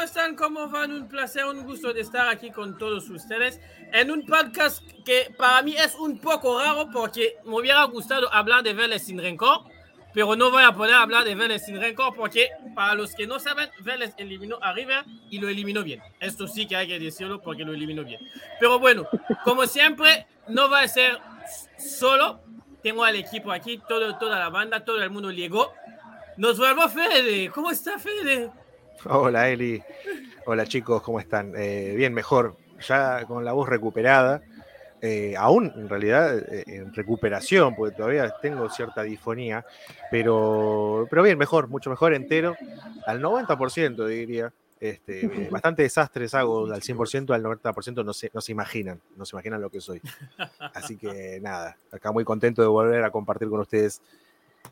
¿cómo están? ¿Cómo van? Un placer, un gusto de estar aquí con todos ustedes en un podcast que para mí es un poco raro porque me hubiera gustado hablar de Vélez sin rencor, pero no voy a poder hablar de Vélez sin rencor porque para los que no saben, Vélez eliminó a River y lo eliminó bien. Esto sí que hay que decirlo porque lo eliminó bien. Pero bueno, como siempre, no va a ser solo. Tengo al equipo aquí, todo, toda la banda, todo el mundo llegó. Nos vuelvo Fede. ¿Cómo está Fede? Hola Eli, hola chicos, ¿cómo están? Eh, bien, mejor, ya con la voz recuperada, eh, aún en realidad eh, en recuperación, porque todavía tengo cierta difonía, pero, pero bien, mejor, mucho mejor entero, al 90% diría. Este, bastante desastres hago al 100%, al 90% no se, no se imaginan, no se imaginan lo que soy. Así que nada, acá muy contento de volver a compartir con ustedes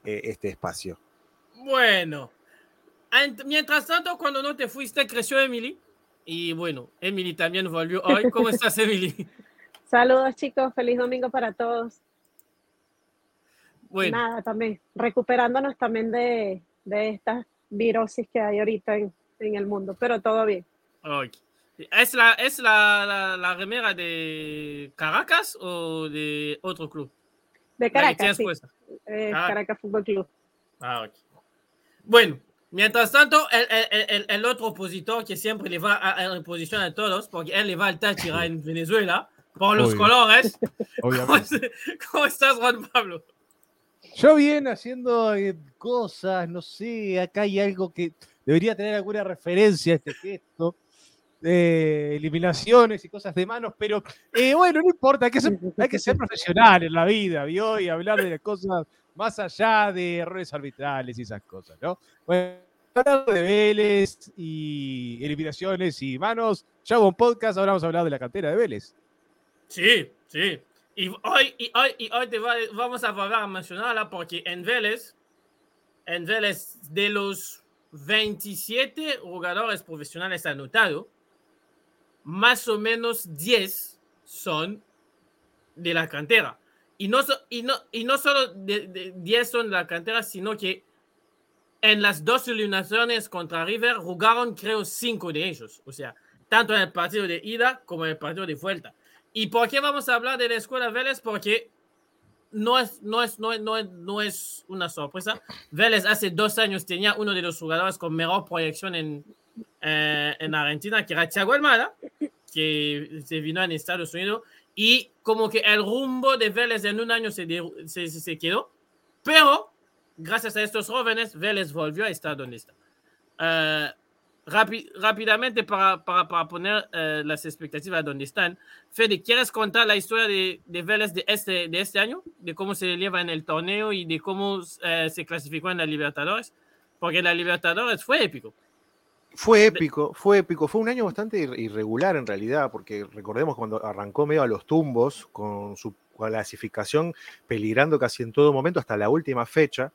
este espacio. Bueno, Mientras tanto, cuando no te fuiste, creció Emily. Y bueno, Emily también volvió hoy. ¿Cómo estás, Emily? Saludos, chicos. Feliz domingo para todos. Bueno. Nada, también recuperándonos también de, de estas virosis que hay ahorita en, en, el mundo, pero todo bien. ¿Es, la, es la, la, remera de Caracas o de otro club? De Caracas. Sí. Eh, ah. Caracas Fútbol Club. Ah, ok. Bueno, Mientras tanto, el, el, otro opositor que siempre le va a, en posición a todos, porque él le va al Táchira en Venezuela, por los colores. ¿Cómo, estás, Juan Pablo? Yo bien haciendo eh, cosas, no sé, acá hay algo que debería tener alguna referencia a este gesto. de eliminaciones y cosas de manos, pero eh, bueno, no importa, hay que, ser, hay que ser profesional en la vida, ¿vio? Y hablar de las cosas más allá de errores arbitrales y esas cosas, ¿no? Bueno, hablando de Vélez y eliminaciones y manos, ya hago un podcast, ahora vamos a hablar de la cantera de Vélez. Sí, sí. Y hoy, y hoy, y hoy te vamos a volver a mencionarla porque en Vélez, en Vélez, de los 27 jugadores profesionales anotados, más o menos 10 son de la cantera. Y no, y no, y no solo de, 10 son la cantera, sino que en las dos eliminaciones contra River jugaron, creo, cinco de ellos. O sea, tanto en el partido de ida como en el partido de vuelta. ¿Y por qué vamos a hablar de la Escuela Vélez? Porque no es, no es, no no no es una sorpresa. Vélez hace dos años tenía uno de los jugadores con mejor proyección en, eh, en Argentina, que era Thiago Almada, que se vino en Estados Unidos y como que el rumbo de Vélez en un año se, se, se quedó, pero gracias a estos jóvenes, Vélez volvió a estar donde está. Uh, rápidamente para, para, para poner uh, las expectativas donde están. Fede, ¿quieres contar la historia de, de, Vélez de este, de este año? De cómo se lleva en el torneo y de cómo uh, se clasificó en la Libertadores? Porque la Libertadores fue épico. Fue épico, fue épico. Fue un año bastante irregular en realidad, porque recordemos cuando arrancó medio a los tumbos con su clasificación peligrando casi en todo momento hasta la última fecha.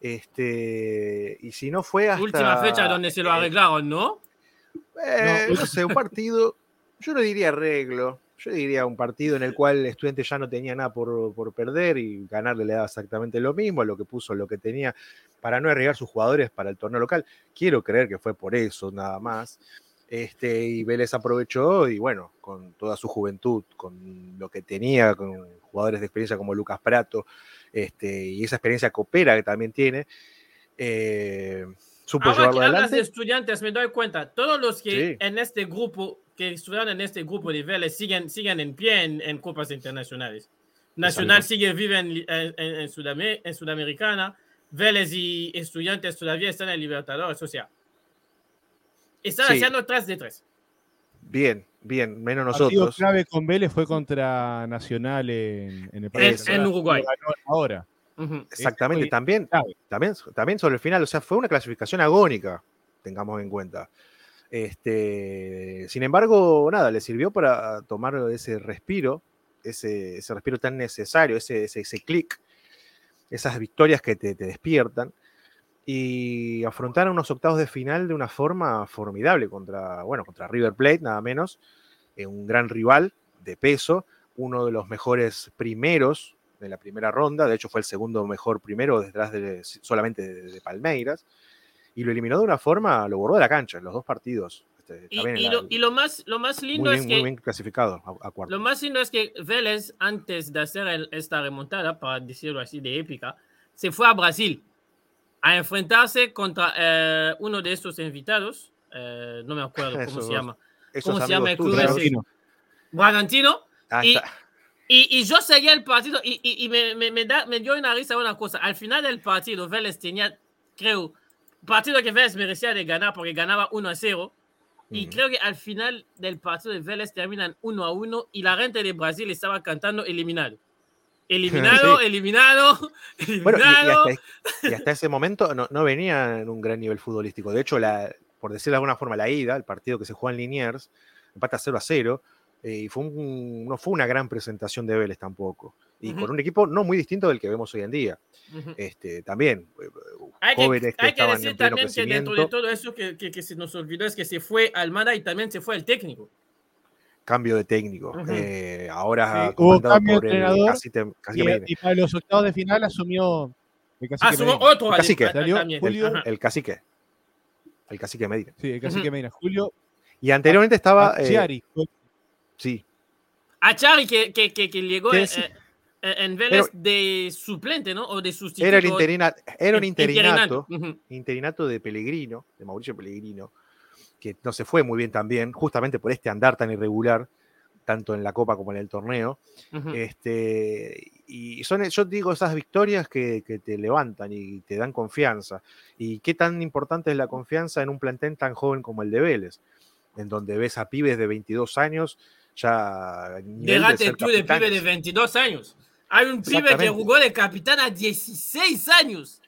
Este, y si no fue hasta. Última fecha donde se lo arreglaron, ¿no? Eh, no, sé, un partido. Yo no diría arreglo. Yo diría un partido en el cual el estudiante ya no tenía nada por, por perder y ganarle le daba exactamente lo mismo, lo que puso, lo que tenía para no arriesgar sus jugadores para el torneo local. Quiero creer que fue por eso, nada más. Este, y Vélez aprovechó y bueno, con toda su juventud, con lo que tenía, con jugadores de experiencia como Lucas Prato, este, y esa experiencia coopera que también tiene, eh, supo Ahora que adelante. de estudiantes, me doy cuenta, todos los que en este grupo, que estudiaron en este grupo de Vélez, siguen, siguen en pie en, copas internacionales. Nacional sigue vive en, en, en, Sudamericana, Vélez y Estudiantes todavía están en Libertadores, o sea, están haciendo 3 de 3. Bien, bien, menos nosotros. El partido clave con Vélez fue contra Nacional en, en el país. En, Uruguay. Ahora. Exactamente, también, también, también sobre el final, o sea, fue una clasificación agónica, tengamos en cuenta. Este, sin embargo, nada, le sirvió para tomar ese respiro, ese, ese respiro tan necesario, ese, ese, ese clic esas victorias que te, despiertan, y afrontaron unos octavos de final de una forma formidable contra, bueno, contra River Plate, nada menos, eh, un gran rival de peso, uno de los mejores primeros de la primera ronda, de hecho fue el segundo mejor primero detrás de, solamente de, Palmeiras, y lo eliminó de una forma, lo borró de la cancha en los dos partidos. Este, Y, lo, la- y lo más, lo más muy, lindo bien, es muy que bien clasificado a, a cuartos. Lo más lindo es que Vélez, antes de hacer el- esta remontada, para decirlo así de épica, se fue a Brasil a enfrentarse contra eh, uno de estos invitados. eh, no me acuerdo cómo Esos se llama. ¿cómo se llama el club ese? Bragantino. Ahí Y, y, y yo seguía el partido y, y- y me, me, me da- me dio una risa una cosa. Al final del partido, Vélez tenía, creo, partido que Vélez merecía de ganar porque ganaba 1 a 0. Y Mm. creo que al final del partido de Vélez terminan 1 a 1 y la gente de Brasil estaba cantando eliminado. Eliminado, eliminado, Bueno, y- y, eliminado. hasta, y hasta ese momento no, no venía en un gran nivel futbolístico. De hecho, la, por decirlo de alguna forma, la ida, el partido que se juega en Liniers, empata 0 a 0, eh, y fue un- no fue una gran presentación de Vélez tampoco. Y con un equipo no muy distinto del que vemos hoy en día. Ujú. Este, también, eh, Hay jóvenes que, que hay que estaban decir en pleno también que dentro de todo eso que, que, que se nos olvidó es que se fue Almada y también se fue el técnico. cambio de técnico. Eh, ahora Sí, hubo cambio de por el entrenador Cacique, Cacique Y, Medina. y para los octavos de final asumió el cacique otro El cacique. Salió también. Julio- Ajá. El cacique. El cacique Medina. Sí, el cacique. Medina. Julio Y anteriormente estaba. eh, Ciari. Sí, A Chari que, que, que, que llegó ¿Qué eh, eh, en Vélez Pero- de suplente, ¿no? O de sustituto. era, el interina- era un interinato. Ujú. interinato de Pellegrino, de Mauricio Pellegrino, que no se fue muy bien también, justamente por este andar tan irregular, tanto en la Copa como en el torneo. Este, y son, yo digo, esas victorias que, que te levantan y te dan confianza. Y qué tan importante es la confianza en un plantel tan joven como el de Vélez, en donde ves a pibes de 22 años ya. Déjate tú de pibe de capitanes. 22 años. Hay un pibe que jugó de capitán a 16 años.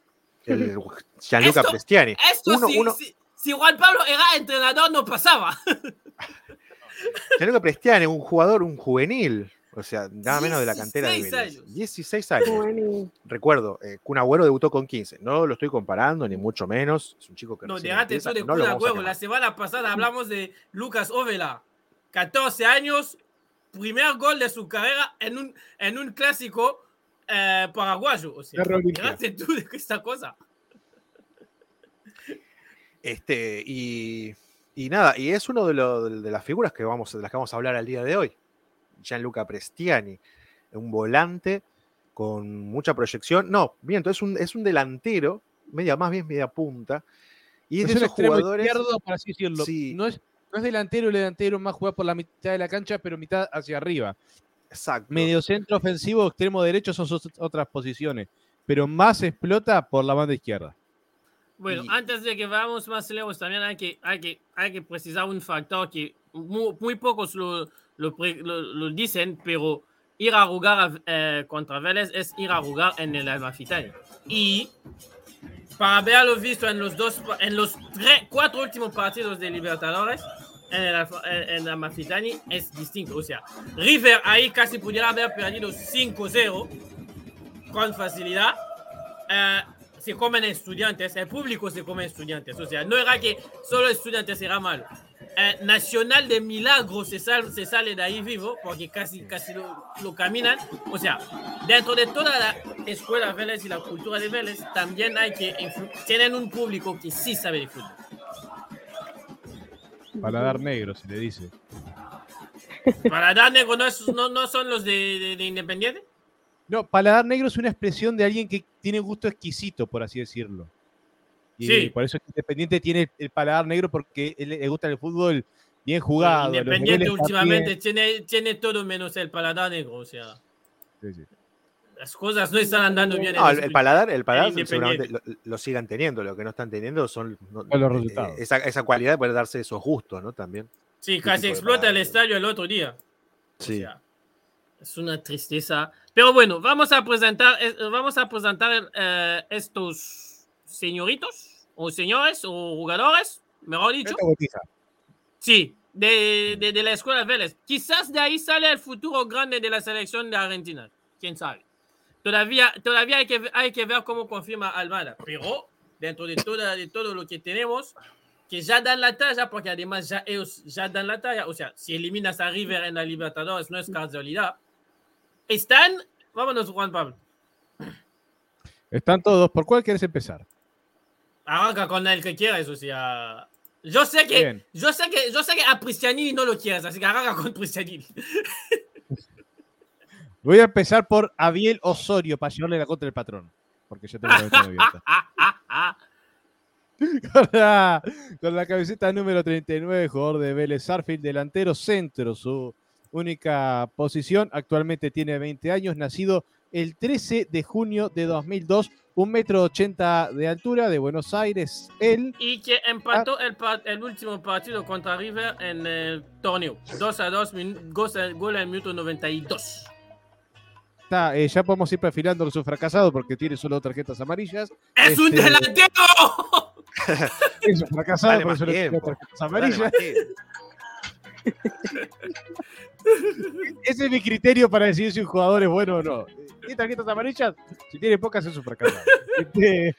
El Gianluca Esto- Prestiani. Esto Uno- si, uno- si- si Juan Pablo era entrenador no pasaba. Gianluca Prestiani, un jugador, un juvenil. O sea, nada menos de la cantera de 16 Vélez. años. 16 años. Bueno, Recuerdo, eh, Kun Agüero debutó con 15. No lo estoy comparando, ni mucho menos. Es un chico que No, déjate empieza, tú de no Kun Agüero. La semana pasada hablamos de Lucas Ovela. 14 años, primer gol de su carrera en un, en un clásico eh, paraguayo. O sea, tú de esta cosa. Este, y, y nada, y es uno de, lo- de las figuras que vamos, de las que vamos a hablar al día de hoy. Gianluca Prestiani, un volante con mucha proyección. No, miento, es un, es un delantero, media, más bien media punta. Y es, Es de esos jugadores. izquierdo, por así decirlo. Sí. No, es, no es delantero, el delantero más juega por la mitad de la cancha, pero mitad hacia arriba. Exacto. Medio centro ofensivo, extremo derecho son sus otras posiciones. Pero más explota por la banda izquierda. Bueno, Y- antes de que vayamos más lejos, también hay que, hay que, hay que precisar un factor que muy, muy pocos lo, lo, lo- lo dicen, pero ir a jugar eh, contra Vélez es ir a jugar en el Almafitani. Y para haberlo visto en los dos, en los tres, cuatro últimos partidos de Libertadores, en el, en el Amalfitani es distinto. O sea, River ahí casi pudiera haber perdido 5-0 con facilidad. Eh, se comen estudiantes, el público se come estudiantes. O sea, no era que solo estudiantes era malo. Eh, Nacional de Milagro se, sal- se sale de ahí vivo porque casi, casi lo, lo caminan. O sea, dentro de toda la escuela Vélez y la cultura de Vélez, también hay que tienen un público que sí sabe de fútbol. Paladar negro, se le dice. Para dar negro no, es- no, no son los de, de- de Independiente. No, paladar negro es una expresión de alguien que tiene gusto exquisito, por así decirlo. Y Sí. por eso es que Independiente tiene el, el paladar negro porque le gusta el fútbol bien jugado. Independiente últimamente tiene, tiene todo menos el paladar negro. O sea, Sí, sí. las cosas no están andando bien. en No, el, los el paladar, el paladar Independiente. seguramente lo, lo sigan teniendo. Lo que no están teniendo son no, los eh, resultados. esa, esa cualidad de poder darse esos gustos, ¿no? También. Sí, tipo casi explota el estadio el otro día. O Sí. sea, es una tristeza. Pero bueno, vamos a presentar, eh, vamos a presentar eh, estos señoritos, o señores, o jugadores, mejor dicho. Sí, de, de, de la escuela Vélez. Quizás de ahí sale el futuro grande de la selección de Argentina. Quién sabe. Todavía, todavía hay, que, hay que ver cómo confirma Almada. Pero dentro de, toda, de todo lo que tenemos, que ya dan la talla, porque además ya ellos ya dan la talla. O sea, si eliminas a River en la Libertadores, no es casualidad. Están. Vámonos, Juan Pablo. Están todos. ¿Por cuál quieres empezar? Arranca con el que quieras, o sea. Yo sé que, yo sé que, yo sé que a Pristianini no lo quieres, así que arranca con Pristianini. Voy a empezar por Abiel Osorio para llevarle la contra del patrón. Porque yo tengo la abierta. con, la, con la camiseta número 39, jugador de Vélez Sarfield, delantero centro, su única posición. Actualmente tiene 20 años, nacido el 13 de junio de 2002, un metro ochenta de altura de Buenos Aires. Él. Y que empató el, el, último partido contra River en el torneo. 2 a 2, gol en el minuto 92. Está, eh, ya podemos ir perfilando su fracasado porque tiene solo tarjetas amarillas. ¡Es un este, delantero! es un fracasado, por eso tarjetas amarillas. Ese es mi criterio para decidir si un jugador es bueno o no. ¿Tiene tarjetas amarillas? Si tiene pocas, es un fracaso. Este,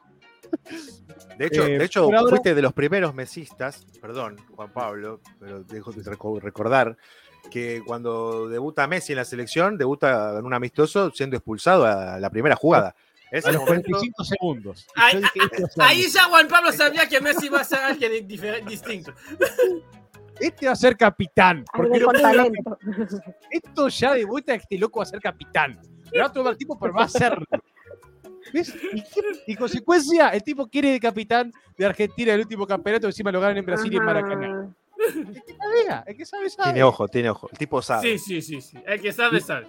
de hecho, de eh, hecho fuiste de los primeros mesistas, perdón, Juan Pablo, pero dejo de recordar que cuando debuta Messi en la selección, debuta en un amistoso siendo expulsado a la primera jugada. Es a los 45 segundos. Ahí, ya Juan Pablo sabía que Messi iba a ser alguien distinto. Este va a ser capitán. Porque Esto ya debuta que este loco va a ser capitán. Le va a tomar tiempo, pero va a serlo. Y, consecuencia, el tipo quiere de capitán de Argentina el último campeonato, encima lo ganan en Brasil y en Maracaná. El que el que sabe, sabe. Tiene ojo, tiene ojo. El tipo sabe. Sí, sí, sí, sí. El que sabe, sabe.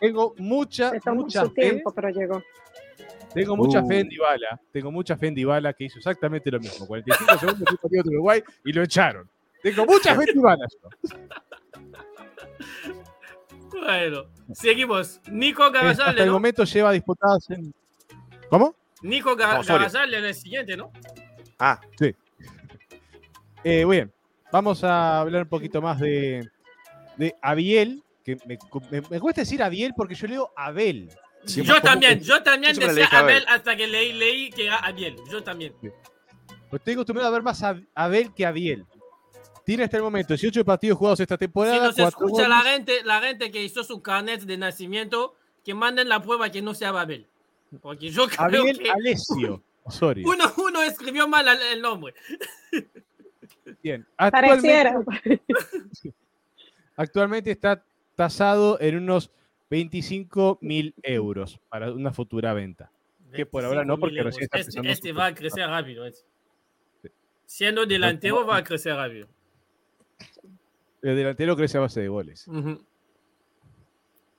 tengo mucha, mucha fe. tiempo, pero llegó. Tengo mucha fe en uh. Dybala. Tengo mucha fe en Dybala que hizo exactamente lo mismo. 45 segundos de Uruguay y lo echaron. Tengo mucha fe en Dybala. Bueno, seguimos. Nico Garayal. Hasta el momento lleva disputadas en. ¿Cómo? Nico Garayal en el siguiente, ¿no? Ah, sí. Eh, bien, vamos a hablar un poquito más de, de Abiel, que me, cuesta decir Abiel porque yo leo Abel. yo también, yo también decía Abel hasta que leí, leí que era Abiel. Yo también. Pues estoy acostumbrado a ver más a Abel que Abiel. Tiene hasta el momento 18 partidos jugados esta temporada. Si nos escucha la gente, la gente que hizo su carnet de nacimiento, que manden la prueba que no sea Abel. Porque yo creo Abel que... Alessio. Sorry. Uno, uno escribió mal el nombre. Bien. Actualmente, actualmente está tasado en unos 25 mil euros para una futura venta. Que por ahora no, porque recién está Este, este va a crecer rápido. Este. Siendo delantero, va a crecer rápido. El delantero crece a base de goles.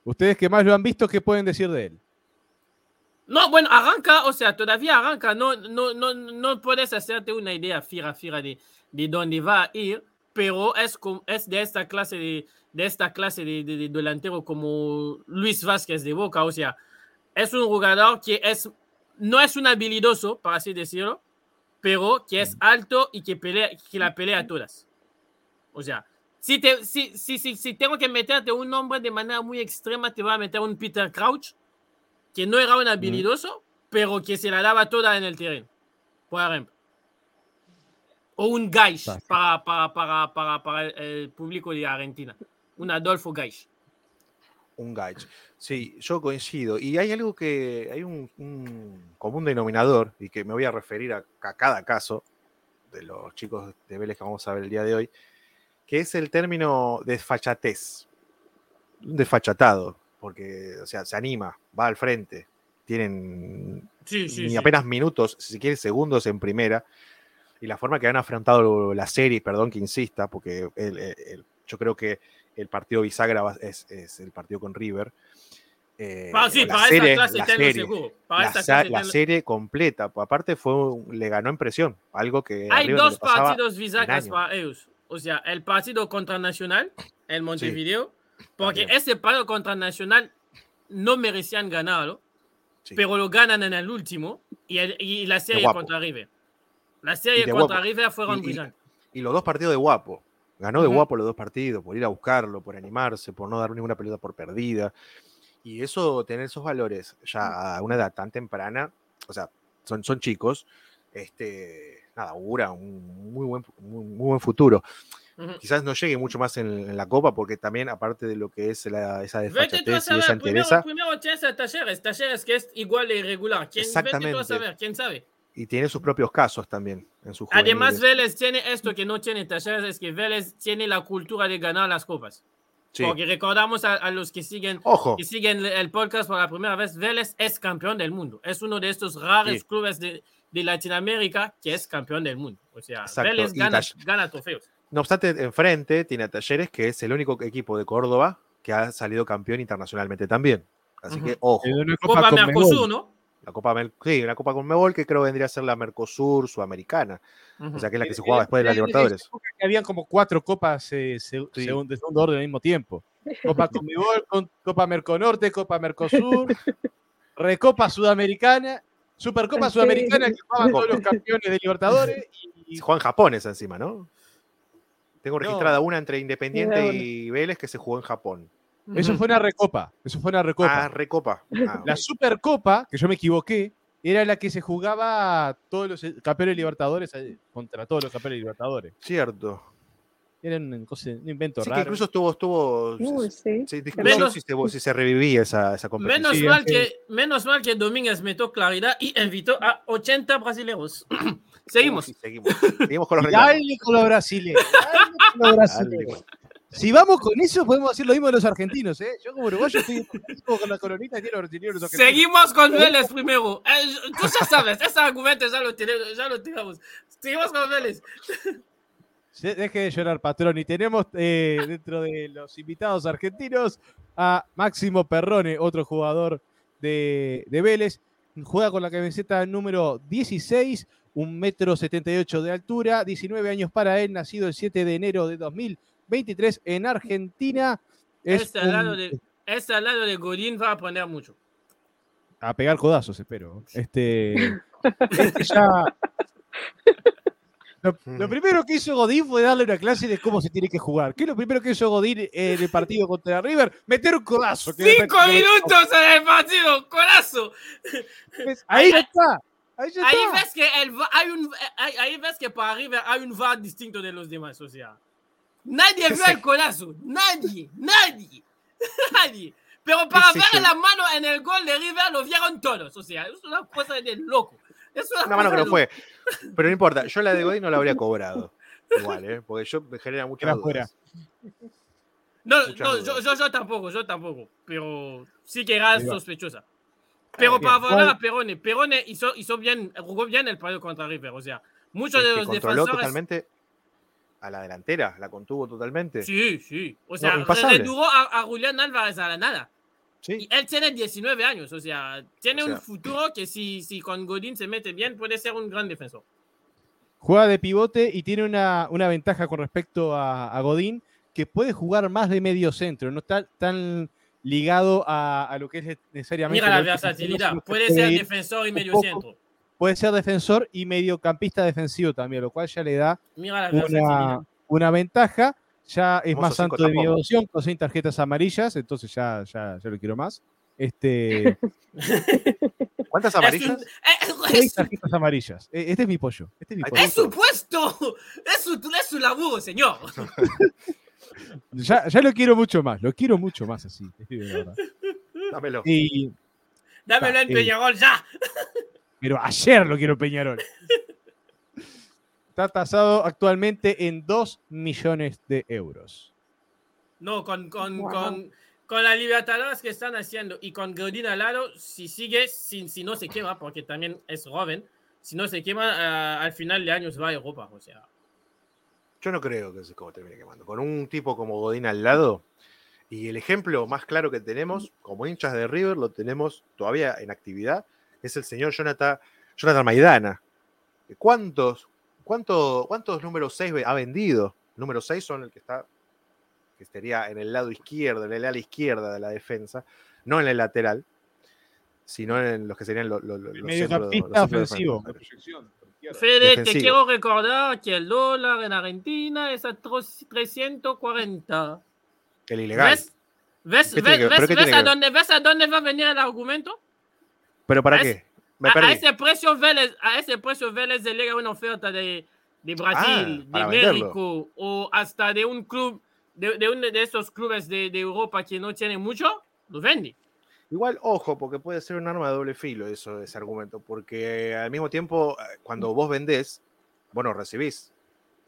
Ustedes que más lo han visto, ¿qué pueden decir de él? No, bueno, arranca, o sea, todavía arranca. No, no, no, no puedes hacerte una idea fija, fija de, de dónde va a ir, pero es, es de esta clase de, de esta clase de, de, delantero como Luis Vázquez de Boca. O sea, es un jugador que es, no es un habilidoso, para así decirlo, pero que es alto y que, pelea, que la pelea a todas. O sea, si, te, si, si, si, si, tengo que meterte un nombre de manera muy extrema, te voy a meter un Peter Crouch, que no era un habilidoso, pero que se la daba toda en el terreno, por ejemplo. O un Gaish para, para, para, para, para el público de Argentina. Un Adolfo Gaish. Un Gaish. Sí, yo coincido. Y hay algo que, hay un, un común denominador, y que me voy a referir a, a cada caso de los chicos de Vélez que vamos a ver el día de hoy, que es el término desfachatez. Un desfachatado, porque, o sea, se anima, va al frente, tienen ni apenas minutos, si se quiere segundos en primera, y la forma que han afrontado la serie, perdón que insista, porque yo creo que el partido bisagra es, el partido con River. la serie, la serie, completa, aparte fue le ganó en presión, algo que hay dos partidos bisagras para ellos o sea, el partido contra Nacional, el Montevideo, porque ese partido contra Nacional no merecían ganarlo, pero lo ganan en el último y, la serie contra River. La serie contra River fueron brillantes. Y, los dos partidos de guapo. Ganó de guapo los dos partidos, por ir a buscarlo, por animarse, por no dar ninguna pelota por perdida. Y eso, tener esos valores ya a una edad tan temprana, o sea, son, son chicos, este, nada, augura un muy buen, muy, buen futuro. Quizás no llegue mucho más en, la Copa, porque también, aparte de lo que es esa desfachatez y esa entereza... Primero, primero tienes a Talleres, Talleres que es igual de irregular. ¿Quién, Exactamente. Vete tú a saber, ¿quién sabe? Y tiene sus propios casos también en su Además, Vélez tiene esto que no tiene Talleres, es que Vélez tiene la cultura de ganar las copas. Porque recordamos a, los que siguen, que siguen el podcast por la primera vez, Vélez es campeón del mundo. Es uno de estos raros clubes de, de, Latinoamérica que es campeón del mundo. O sea, Vélez gana, gana, trofeos. No obstante, enfrente tiene a Talleres, que es el único equipo de Córdoba que ha salido campeón internacionalmente también. Así que, ojo. Copa Mercosur, ¿no? La Copa, sí, una Copa con Mebol que creo vendría a ser la Mercosur sudamericana. O sea, que es la que se jugaba después de la Libertadores. Habían como cuatro copas eh, de segundo orden al mismo tiempo. Copa con Mebol, Copa Merconorte, Copa Mercosur, Recopa Sudamericana, Supercopa Sudamericana que jugaban todos los campeones de Libertadores. Y... En Japón esa encima, ¿no? Tengo registrada una entre Independiente y Vélez que se jugó en Japón. Eso fue una recopa. Eso fue una recopa. Ah, recopa. Ah, la Supercopa, que yo me equivoqué, era la que se jugaba todos los campeones libertadores eh, contra todos los campeones libertadores. Cierto. Era un, invento raro. incluso estuvo, estuvo sí. si, se, revivía esa, esa competición. Menos mal, que, menos mal que Domínguez metió claridad y invitó a 80 brasileños. seguimos. seguimos. Seguimos con los Dale con los brasileños. Con los brasileños. Si vamos con eso, podemos decir lo mismo de los argentinos, ¿eh? Yo como uruguayo estoy con la coronita y los argentinos. Seguimos con Vélez primero. Eh, tú ya sabes, ese argumento ya lo, tenemos, ya lo tiramos. Seguimos con Vélez. Deje de llorar, patrón. Y tenemos eh, dentro de los invitados argentinos a Máximo Perrone, otro jugador de, de Vélez. Juega con la camiseta número 16, un metro 78 de altura, 19 años para él, nacido el 7 de enero de 2000 23 en Argentina. este, al lado de, este al lado de Godín va a poner mucho. A pegar codazos, espero. Este, este ya. Lo, primero que hizo Godín fue darle una clase de cómo se tiene que jugar. ¿Qué es lo primero que hizo Godín en el partido contra River? Meter un codazo. ¡Cinco minutos en el partido! ¡Codazo! Ahí está. Ahí, ves que hay un, ahí, ves que para River hay un VAR distinto de los demás, o sea. Nadie vio el corazón, nadie, nadie, nadie. Pero para ver la mano en el gol de River lo vieron todos. O sea, es una cosa de loco. Es una, mano que no fue. Pero no importa, yo la de Godín no la habría cobrado. Igual, ¿eh? Porque yo me genera mucha dudas. No, no yo, yo, tampoco, yo tampoco. Pero sí que era sospechosa. Pero para hablar a Perone, Perone hizo, hizo bien, jugó bien el partido contra River. O sea, muchos de los defensores. totalmente a la delantera, la contuvo totalmente. Sí, sí. O sea, no, redujo a, a, Julián Álvarez a la nada. Sí. Y él tiene 19 años, o sea, tiene un futuro que si, si con Godín se mete bien puede ser un gran defensor. Juega de pivote y tiene una, una ventaja con respecto a, a, Godín, que puede jugar más de medio centro, no está tan ligado a, a lo que es necesariamente. Mira la versatilidad, puede ser defensor y medio centro puede ser defensor y mediocampista defensivo también, lo cual ya le da una, ventaja. Ya es más santo de mi devoción, con seis tarjetas amarillas, entonces ya, ya, ya lo quiero más. Este... ¿Cuántas amarillas? seis tarjetas amarillas. E, este es mi pollo. Este es, mi pollo. es su puesto. Es su, es su laburo, señor. ya, ya, lo quiero mucho más. Lo quiero mucho más así. Dámelo. Y, Dámelo en Peñarol ya. pero ayer lo quiero Peñarol. Está tasado actualmente en 2 millones de euros. No, con, con, con, con la Libertadores que están haciendo y con Godín al lado, si sigue, si, si no se quema, porque también es joven, si no se quema, uh, al final de años va a Europa. O sea. Yo no creo que se como termine quemando. Con un tipo como Godín al lado, y el ejemplo más claro que tenemos, como hinchas de River, lo tenemos todavía en actividad, es el señor Jonathan, Jonathan Maidana. ¿Cuántos, cuánto, ¿Cuántos números 6 ha vendido? Número 6 son el que está, que estaría en el lado izquierdo, en el ala izquierda de la defensa, no en el lateral, sino en los que serían los, los, los mediocampista ofensivo. Fede, te quiero recordar que el dólar en Argentina es a 340. El ilegal. ¿Ves? ¿Ves, ves, ves, a dónde, ¿Ves a dónde va a venir el argumento? ¿Pero para qué? A, ese precio Vélez, a ese precio Vélez le llega una oferta de, de Brasil, ah, de México o hasta de un club, de, de uno de esos clubes de, de, Europa que no tiene mucho, lo vende. Igual, ojo, porque puede ser un arma de doble filo eso, ese argumento, porque al mismo tiempo, eh, cuando vos vendés, bueno, recibís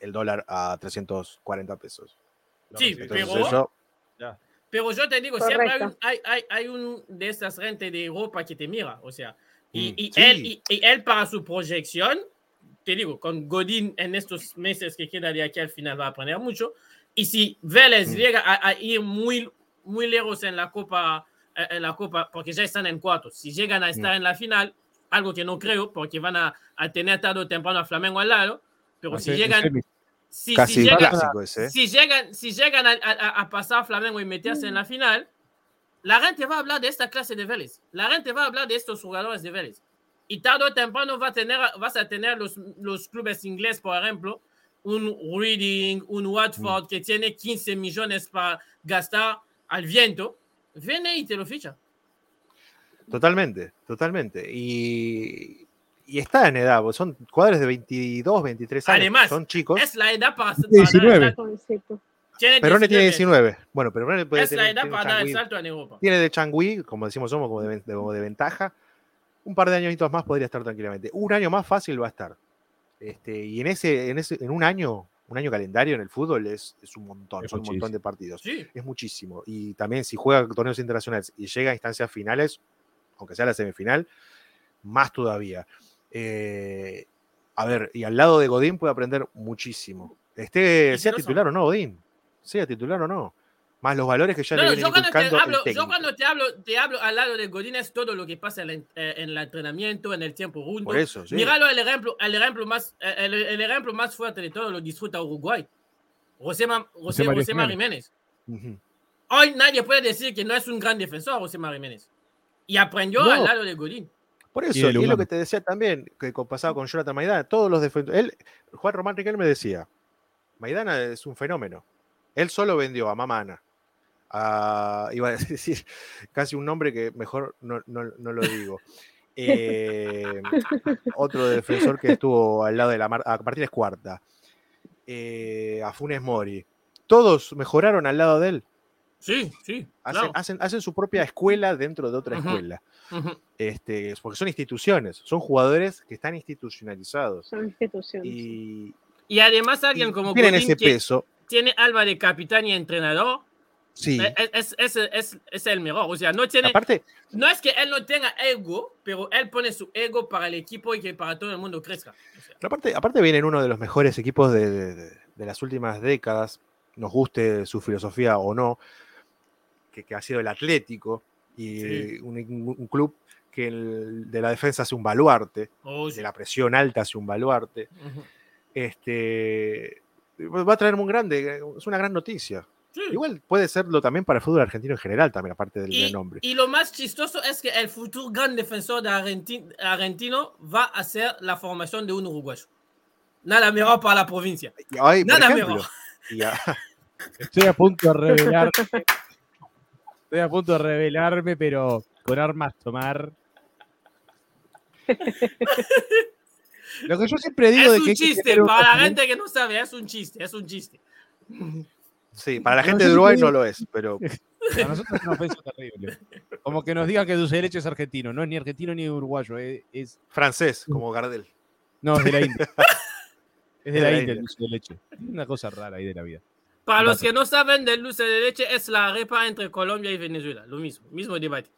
el dólar a 340 pesos. Sí, Entonces, pero, eso- pero yo te digo, siempre hay un, Correcto. hay, hay, hay un de esas gente de Europa que te mira, o sea, y, Mm, y sí. él, y, y él para su proyección, te digo, con Godín en estos meses que queda de aquí al final va a aprender mucho, y si Vélez Mm. llega a, a ir muy, muy lejos en la Copa, eh, en la Copa, porque ya están en cuartos, si llegan a estar Mm. en la final, algo que no creo, porque van a, a tener tarde o temprano a Flamengo al lado, pero si Hace- llegan, si, si llegan, clásico ese. ¿eh? si llegan, si llegan a, a- a pasar Flamengo y meterse en la final, la gente va a hablar de esta clase de Vélez. La gente va a hablar de estos jugadores de Vélez. Y tarde o temprano va a tener, vas a tener los, los clubes ingleses, por ejemplo, un Reading, un Watford que tiene 15 millones para gastar al viento. Viene y te lo ficha. Totalmente, totalmente. Y, y está en edad, pues son jugadores de 22, 23 años. Además, son chicos. Es la edad para, para 19. dar el salto. Jovencito. Tiene Perone tiene 19. 19. Bueno, Perone puede Es la edad tiene, para dar el salto en Europa. tiene de changüí, como decimos somos, como de, como ventaja. Un par de añitos más podría estar tranquilamente. Un año más fácil va a estar. Este, y en ese, en ese, en un año, un año calendario en el fútbol es, es un montón, Es son un montón de partidos. Sí. Es muchísimo. Y también si juega torneos internacionales y llega a instancias finales, aunque sea la semifinal, más todavía. Eh, a ver, y al lado de Godín puede aprender muchísimo. Esté, sea titular o no, Godín. Sea titular o no. Más los valores que ya No, le vienen yo, cuando te el hablo, yo cuando te hablo, te hablo al lado de Godín es todo lo que pasa en, la- eh, en el entrenamiento, en el tiempo rundo. Por eso, sí. Míralo el ejemplo, el ejemplo más, eh, el, el ejemplo más fuerte de todo lo disfruta Uruguay. José, Ma- José, José Mari Jiménez. Ujú. Hoy nadie puede decir que no es un gran defensor José Jiménez. Y aprendió No. al lado de Godín. Por eso, y, es lo que te decía también, que pasaba con Jonathan Maidana, todos los defensores. Él, Juan Román Riquelme me decía, Maidana es un fenómeno. Él solo vendió a Mamana, a, iba a decir casi un nombre que mejor no, no- no lo digo. Eh, otro defensor que estuvo al lado de la mar, a Martínez Cuarta, eh, a Funes Mori. Todos mejoraron al lado de él. Sí, sí. Hacen, claro. hacen, hacen su propia escuela dentro de otra escuela. Este, porque son instituciones, son jugadores que están institucionalizados. Son instituciones. Y, Y además y alguien como tienen Godín ese que peso. Tiene alma de capitán y entrenador, Sí. eh, es, es, es, es- el mejor. O sea, no tiene, Aparte, no es que él no tenga ego, pero él pone su ego para el equipo y que para todo el mundo crezca. O sea, pero aparte, aparte viene en uno de los mejores equipos de, de- de- las últimas décadas, nos guste su filosofía o no, que, que ha sido el Atlético, y Sí. un, un club que el- de la defensa hace un baluarte, oh, sí. de la presión alta hace un baluarte. Ujú. Este, va a traer muy grande, es una gran noticia. Sí. Igual puede serlo también para el fútbol argentino en general, también, aparte del, Y, nombre. y lo más chistoso es que el futuro gran defensor de Argenti- argentino va a ser la formación de un uruguayo. Nada mejor para la provincia. Nada ejemplo, mejor. Estoy a punto de revelarme. Estoy a punto de revelarme, pero con armas tomar. Lo que yo siempre digo Es de un que que chiste, un para la gente que no sabe, es un chiste, es un chiste. sí, para la No, gente de Uruguay no lo es, pero Para nosotros es una ofensa terrible. Como que nos digan que dulce de leche es argentino. No es ni argentino ni uruguayo. Es, es- francés, como Gardel. no, es de la India. Es de De la, la India el India. dulce de leche. Una cosa rara ahí de la vida. Para los que no saben del dulce de leche, es la repa entre Colombia y Venezuela. Lo mismo, mismo debate.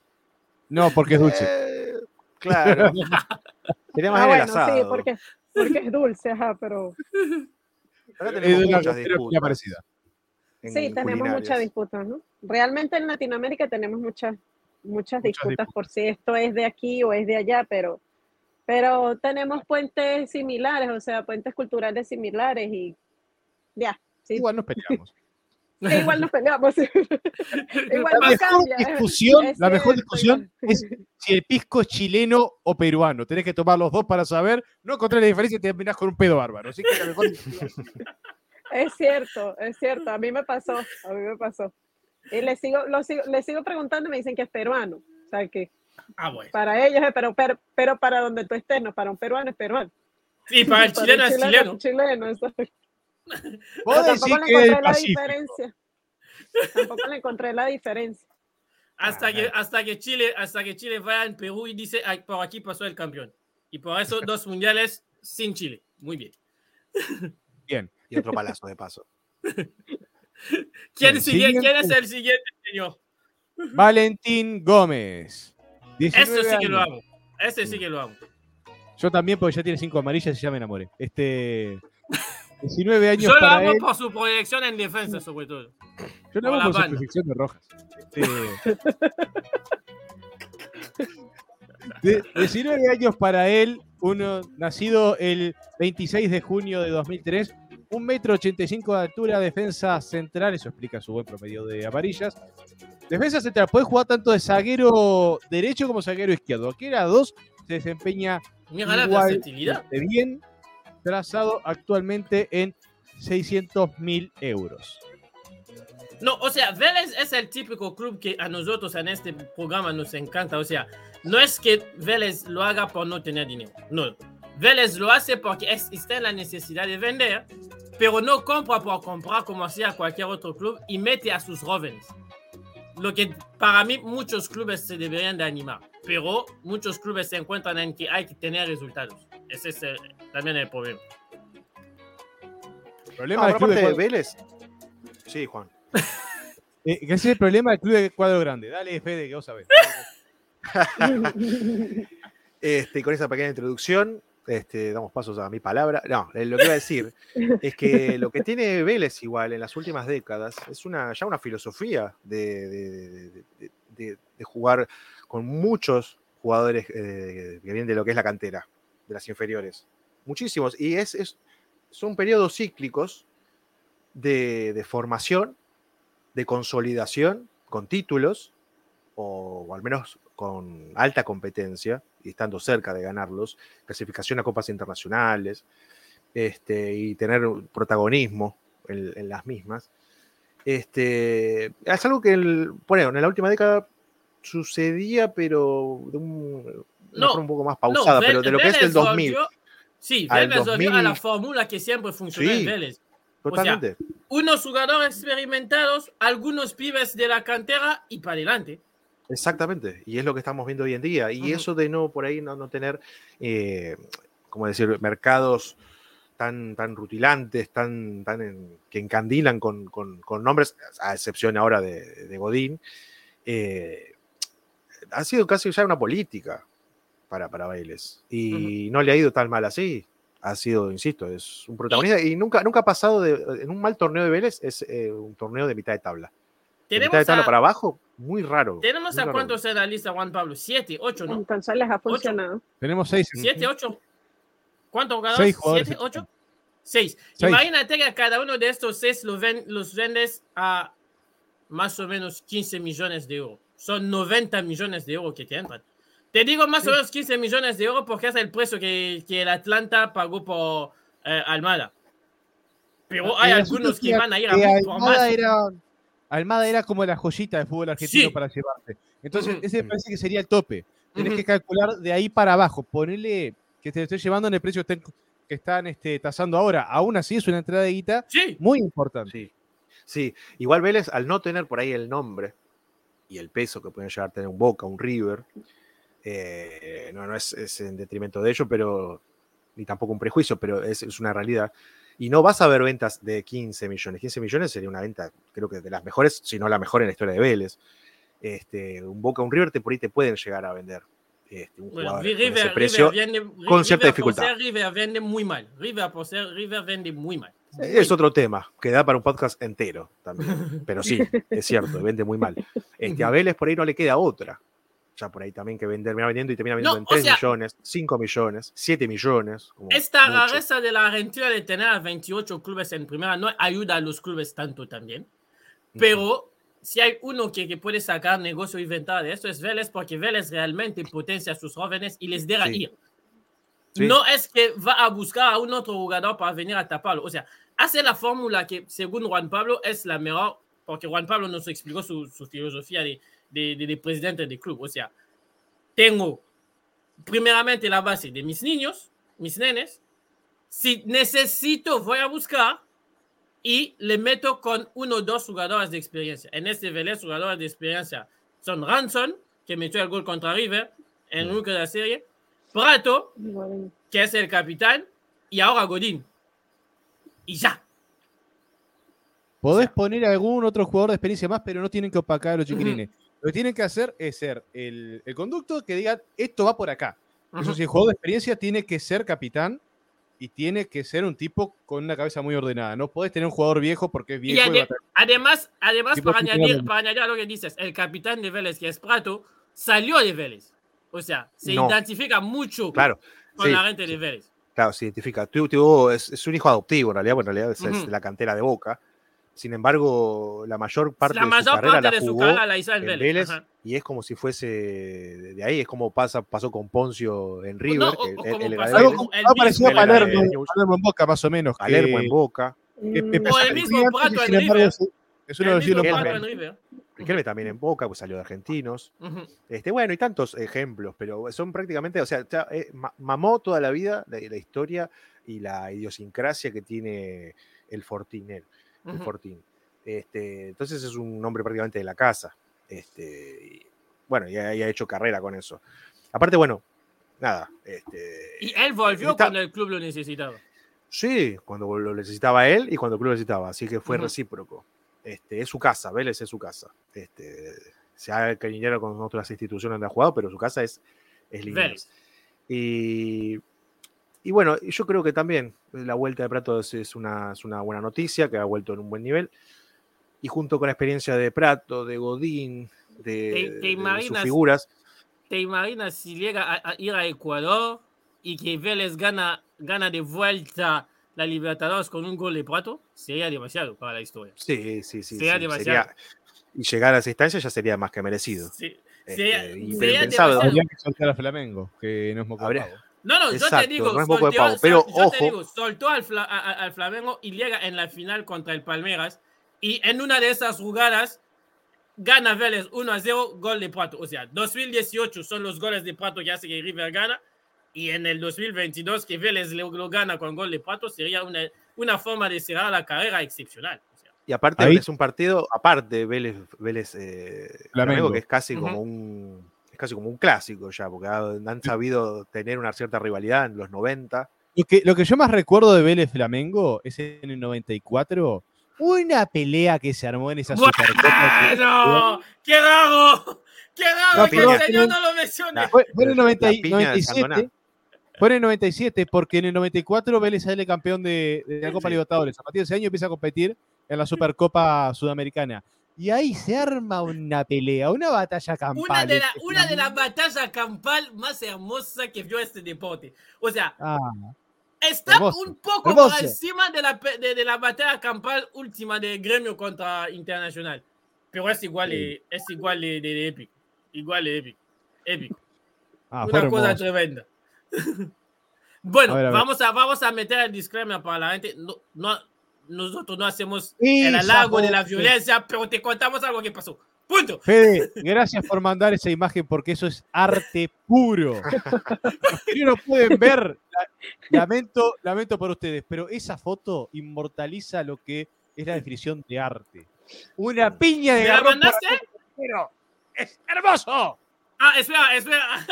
No, porque es dulce. Eh, claro. Sería más Ah, bueno, asado. sí, porque, porque es dulce, ajá, pero Es tenemos una muchas disputas parecida. sí, tenemos culinarias. muchas disputas, ¿no? Realmente en Latinoamérica tenemos muchas, muchas disputas disputas. por si esto es de aquí o es de allá, pero, pero tenemos puentes similares, o sea, puentes culturales similares y ya, sí, Igual nos peleamos. Sí, igual nos peleamos. igual La mejor cambia. discusión, es la mejor cierto, discusión es si el pisco es chileno o peruano. Tenés que tomar los dos para saber. No encontré la diferencia y te terminás con un pedo bárbaro. Así que la mejor Es cierto, es cierto. A mí me pasó, a mí me pasó. Y le sigo, lo sigo, le sigo preguntando y me dicen que es peruano. O sea, que Ah, bueno. para ellos es, pero, pero, pero para donde tú estés, no, para un peruano es peruano. Sí, para el Para chileno un es chileno. es chileno, decís tampoco le que encontré la Pacífico. diferencia. Tampoco le encontré la diferencia. hasta, que, hasta, que Chile, hasta que Chile vaya en Perú y dice, por aquí pasó el campeón. Y por eso dos mundiales sin Chile. Muy bien. Bien. Y otro palazo de paso. ¿Quién, sigue, ¿Quién es el siguiente, señor? Valentín Gómez. Eso sí que lo hago. Ese sí que lo hago. Yo también, porque ya tiene cinco amarillas y ya me enamoré. Este. 19 años. Yo lo hago por su proyección en defensa, sobre todo. Yo lo hago por, su proyección de rojas. Este... 19 años para él, uno nacido el 26 de junio de 2003, un metro 85 de altura, defensa central, eso explica su buen promedio de amarillas. Defensa central, puede jugar tanto de zaguero derecho como zaguero izquierdo. Aquí era dos, se desempeña igual de bien, trazado actualmente en 600 mil euros. No, o sea, Vélez es el típico club que a nosotros en este programa nos encanta. O sea, no es que Vélez lo haga por no tener dinero. No. Vélez lo hace porque en la necesidad de vender, pero no compra por comprar como hacía cualquier otro club y mete a sus jóvenes. Lo que para mí muchos clubes se deberían de animar, pero muchos clubes se encuentran en que hay que tener resultados. Ese es también el problema. ¿El problema del club de, Vélez? Sí, Juan. Eh, ese es el problema del club de cuadro grande. Dale, Fede, que vos sabés. este, con esa pequeña introducción, este, damos pasos a mi palabra. No, eh, lo que iba a decir es que lo que tiene Vélez igual en las últimas décadas es una, ya una filosofía de, jugar con muchos jugadores eh, que vienen de lo que es la cantera, de las inferiores. Muchísimos. Y es, es son periodos cíclicos de formación de consolidación con títulos, o, al menos con alta competencia, y estando cerca de ganarlos, clasificación a copas internacionales, este, y tener protagonismo en, las mismas. Este, es algo que bueno, en la última década sucedía, pero de un, no, un poco más pausada, pero de lo que es el 2000. Sí, Vélez 2000, a la fórmula que siempre funcionó en Vélez. Totalmente. unos jugadores experimentados, algunos pibes de la cantera y para adelante. Exactamente, y es lo que estamos viendo hoy en día. Y eso de no por ahí no, no tener, eh, como decir, mercados tan, tan rutilantes, tan, tan que encandilan con, nombres, a excepción ahora de, Godín, eh, ha sido casi ya una política para, para Vélez. Y no le ha ido tan mal así ha sido, insisto, es un protagonista y nunca, nunca ha pasado de, en un mal torneo de Vélez, es eh, un torneo de mitad de tabla. De mitad de tabla para abajo, muy raro. ¿Tenemos a cuántos en la lista, Juan Pablo? Siete, ocho, ¿no? Entonces les ha funcionado. Tenemos seis. Siete, ocho. ¿Cuántos jugadores? Seis ¿Siete, ocho? Seis. Imagínate que cada uno de estos seis los, los vendes a más o menos 15 millones de euros. Son 90 millones de euros que te entran. Te digo más o menos 15 millones de euros porque es el precio que, que el Atlanta pagó por eh, Almada. Pero hay algunos que, van a ir a más. Era, Almada era como la joyita de fútbol argentino para llevarte. Entonces, ese me parece que sería el tope. Tienes que calcular de ahí para abajo. Ponerle que te esté llevando en el precio que están este, tasando ahora. Aún así es una entrada de guita muy importante. Sí. sí, igual Vélez, al no tener por ahí el nombre y el peso que pueden llegar a tener un Boca, un River, eh, no, no es, en detrimento de ello, pero ni tampoco un prejuicio, pero es, una realidad. Y no vas a ver ventas de 15 millones. 15 millones sería una venta, creo que de las mejores, si no la mejor en la historia de Vélez. Este, un Boca, un River, te, por ahí te pueden llegar a vender. Este, un bueno, River, precio con cierta dificultad. River vende muy mal. River por ser River vende muy mal. Es otro tema, que da para un podcast entero también. Pero sí, es cierto, vende muy mal. Este, a Vélez por ahí no le queda otra ya por ahí también que vender, termina vendiendo y termina vendiendo en 3 millones, 5 millones, 7 millones. esta rareza de la Argentina de tener 28 clubes en primera no ayuda a los clubes tanto también. Pero si hay uno que, puede sacar negocio y venta de esto es Vélez, porque Vélez realmente potencia a sus jóvenes y les deja ir. No es que va a buscar a un otro jugador para venir a taparlo. O sea, hace la fórmula que, según Juan Pablo, es la mejor, porque Juan Pablo nos explicó su, su filosofía de de, de, presidente del club. O sea, tengo primeramente la base de mis niños, mis nenes. Si necesito, voy a buscar y le meto con uno o dos jugadores de experiencia. En este Vélez, jugadores de experiencia son Ranson, que metió el gol contra River en el de la serie, Prato, que es el capitán, y ahora Godín. Y ya. Podés poner algún otro jugador de experiencia más, pero no tienen que opacar a los chiquilines. Lo que tienen que hacer es ser el, conducto que diga, esto va por acá. Eso sí, el jugador de experiencia tiene que ser capitán y tiene que ser un tipo con una cabeza muy ordenada. No puedes tener un jugador viejo porque es viejo. Y además, además para, añadir, para añadir a lo que dices, el capitán de Vélez, que es Prato, salió de Vélez. O sea, se identifica mucho claro, con la gente de Vélez. Claro, se identifica. Tuvo, es, es, un hijo adoptivo, en realidad, bueno, en realidad es, la cantera de Boca. Sin embargo, la mayor parte de su carrera la jugó la hizo en Vélez, y es como si fuese de ahí, es como pasa, pasó con Poncio en River. algo, parecido a Palermo, en Boca, más o menos. Palermo en Boca. Que, o el mismo Prato en River. Es uno de los Riquelme también en Boca, pues salió de argentinos. este, bueno, y tantos ejemplos, pero son prácticamente, o sea, eh, mamó toda la vida la, historia y la idiosincrasia que tiene el Fortín, el Fortín. Este, entonces es un hombre prácticamente de la casa. Este, bueno, y ha, hecho carrera con eso. Aparte, bueno, nada. Este, y él volvió cuando el club lo necesitaba. Sí, cuando lo necesitaba él y cuando el club lo necesitaba, así que fue recíproco. Este, es su casa, Vélez es su casa. Este, se ha cariñado con otras instituciones donde ha jugado, pero su casa es, es Y, y, bueno, yo creo que también la vuelta de Prato es, una, una, buena noticia, que ha vuelto en un buen nivel. Y junto con la experiencia de Prato, de Godín, de, sus figuras. ¿Te imaginas si llega a, ir a Ecuador y que Vélez gana, gana de vuelta la Libertadores con un gol de Prato, sería demasiado para la historia. Sí, sí, sí. Sería demasiado. y llegar a esa instancia ya sería más que merecido. Sí. Este, sería, sería demasiado. Habría que soltar a Flamengo, que no es moco No, no, yo te digo, no soltó, pero ojo. Te digo, soltó al, al, Flamengo y llega en la final contra el Palmeiras y en una de esas jugadas gana Vélez 1 a 0, gol de Prato. O sea, 2018 son los goles de Prato que hace que River gana y en el 2022 que Vélez lo, gana con gol de Pato sería una, una forma de cerrar la carrera excepcional. y aparte es un partido, aparte Vélez, Vélez eh, Flamengo, que es casi como un es casi como un clásico ya, porque han sabido tener una cierta rivalidad en los 90. Lo que, lo que yo más recuerdo de Vélez Flamengo es en el 94, una pelea que se armó en esa Supercopa. ¡No! ¡Qué raro! ¡Qué raro que el señor no lo mencione! Fue, en el 97. Fue en el 97, porque en el 94 Vélez sale campeón de, la Copa Libertadores. A partir de ese año empieza a competir en la Supercopa Sudamericana. Y ahí se arma una pelea, una batalla campal. Una de, una de las batallas campal más hermosas que vio este deporte. O sea, ah, está un poco por encima de la, de, la batalla campal última de Gremio contra Internacional. Pero es igual, de, es igual de, épico. Igual de épico. Épico. Ah, una cosa tremenda. bueno, vamos a, vamos a meter el disclaimer para la gente. No, nosotros no hacemos el halago de la violencia, pero te contamos algo que pasó. Punto. Fede, gracias por mandar esa imagen porque eso es arte puro. Si no pueden ver, lamento, lamento por ustedes, pero esa foto inmortaliza lo que es la definición de arte. Una piña de ¿Me la mandaste? Pero es hermoso. Ah, espera, espera.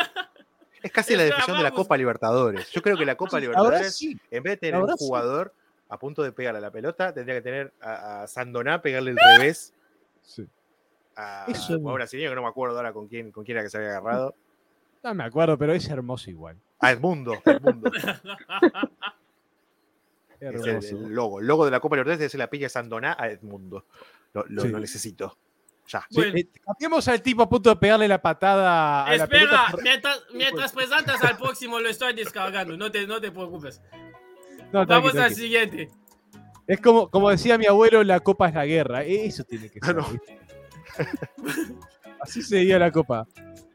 Es casi la definición de la Copa Libertadores. Yo creo que la Copa Libertadores, en vez de tener un jugador a punto de pegarle a la pelota, tendría que tener a, Sandoná pegarle el revés. Sí. A un brasileño que no me acuerdo ahora con quién, con quién era que se había agarrado. No me acuerdo, pero es hermoso igual. A Edmundo, Edmundo. es el, logo. El logo de la Copa Libertadores es la piña Sandoná a Edmundo. Lo, lo necesito. Ya. Eh, al tipo a punto de pegarle la patada a Espera, la pelota. mientras, mientras presentas al próximo lo estoy descargando, no te, no te preocupes. Vamos al siguiente. Es como, como decía mi abuelo, la copa es la guerra. Eso tiene que ser. Así seguía la copa.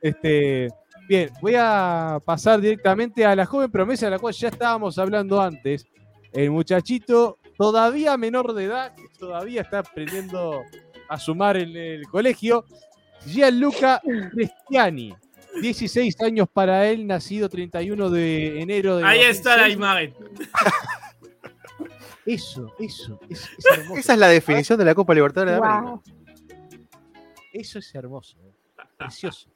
Este, bien, voy a pasar directamente a la joven promesa de la cual ya estábamos hablando antes. El muchachito todavía menor de edad, que todavía está aprendiendo a sumar en el colegio. Gianluca Cristiani, 16 años para él, nacido 31 de enero de. Ahí está la imagen. Eso, eso, Esa es la definición de la Copa Libertadores de América. Eso es hermoso. precioso.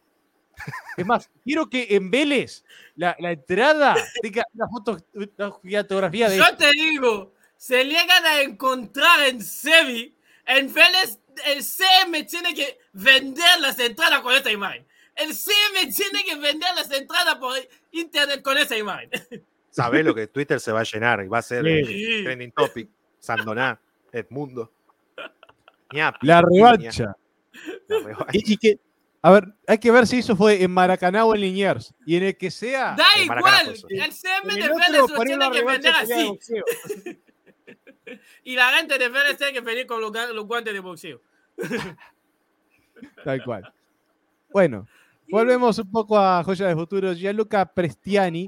Es más, quiero que en Vélez la, la entrada tenga una foto, una fotografía de. Yo te digo, se llegan a encontrar en Sevi, en Vélez, el CM tiene que vender las entradas con esa imagen. El CM tiene que vender las entradas por internet con esa imagen. Sabés lo que Twitter se va a llenar y va a ser Sí. trending topic. Sandoná, Edmundo. La revancha. la revancha. Y, y que, a ver, hay que ver si eso fue en Maracaná o en Liniers. Y en el que sea. Da igual, eso. el CM de el Vélez lo tiene que vender así. Y la gente de Vélez tiene que venir con los, los guantes de boxeo. Tal cual. Bueno, volvemos un poco a Joya de Futuro. Gianluca Prestiani,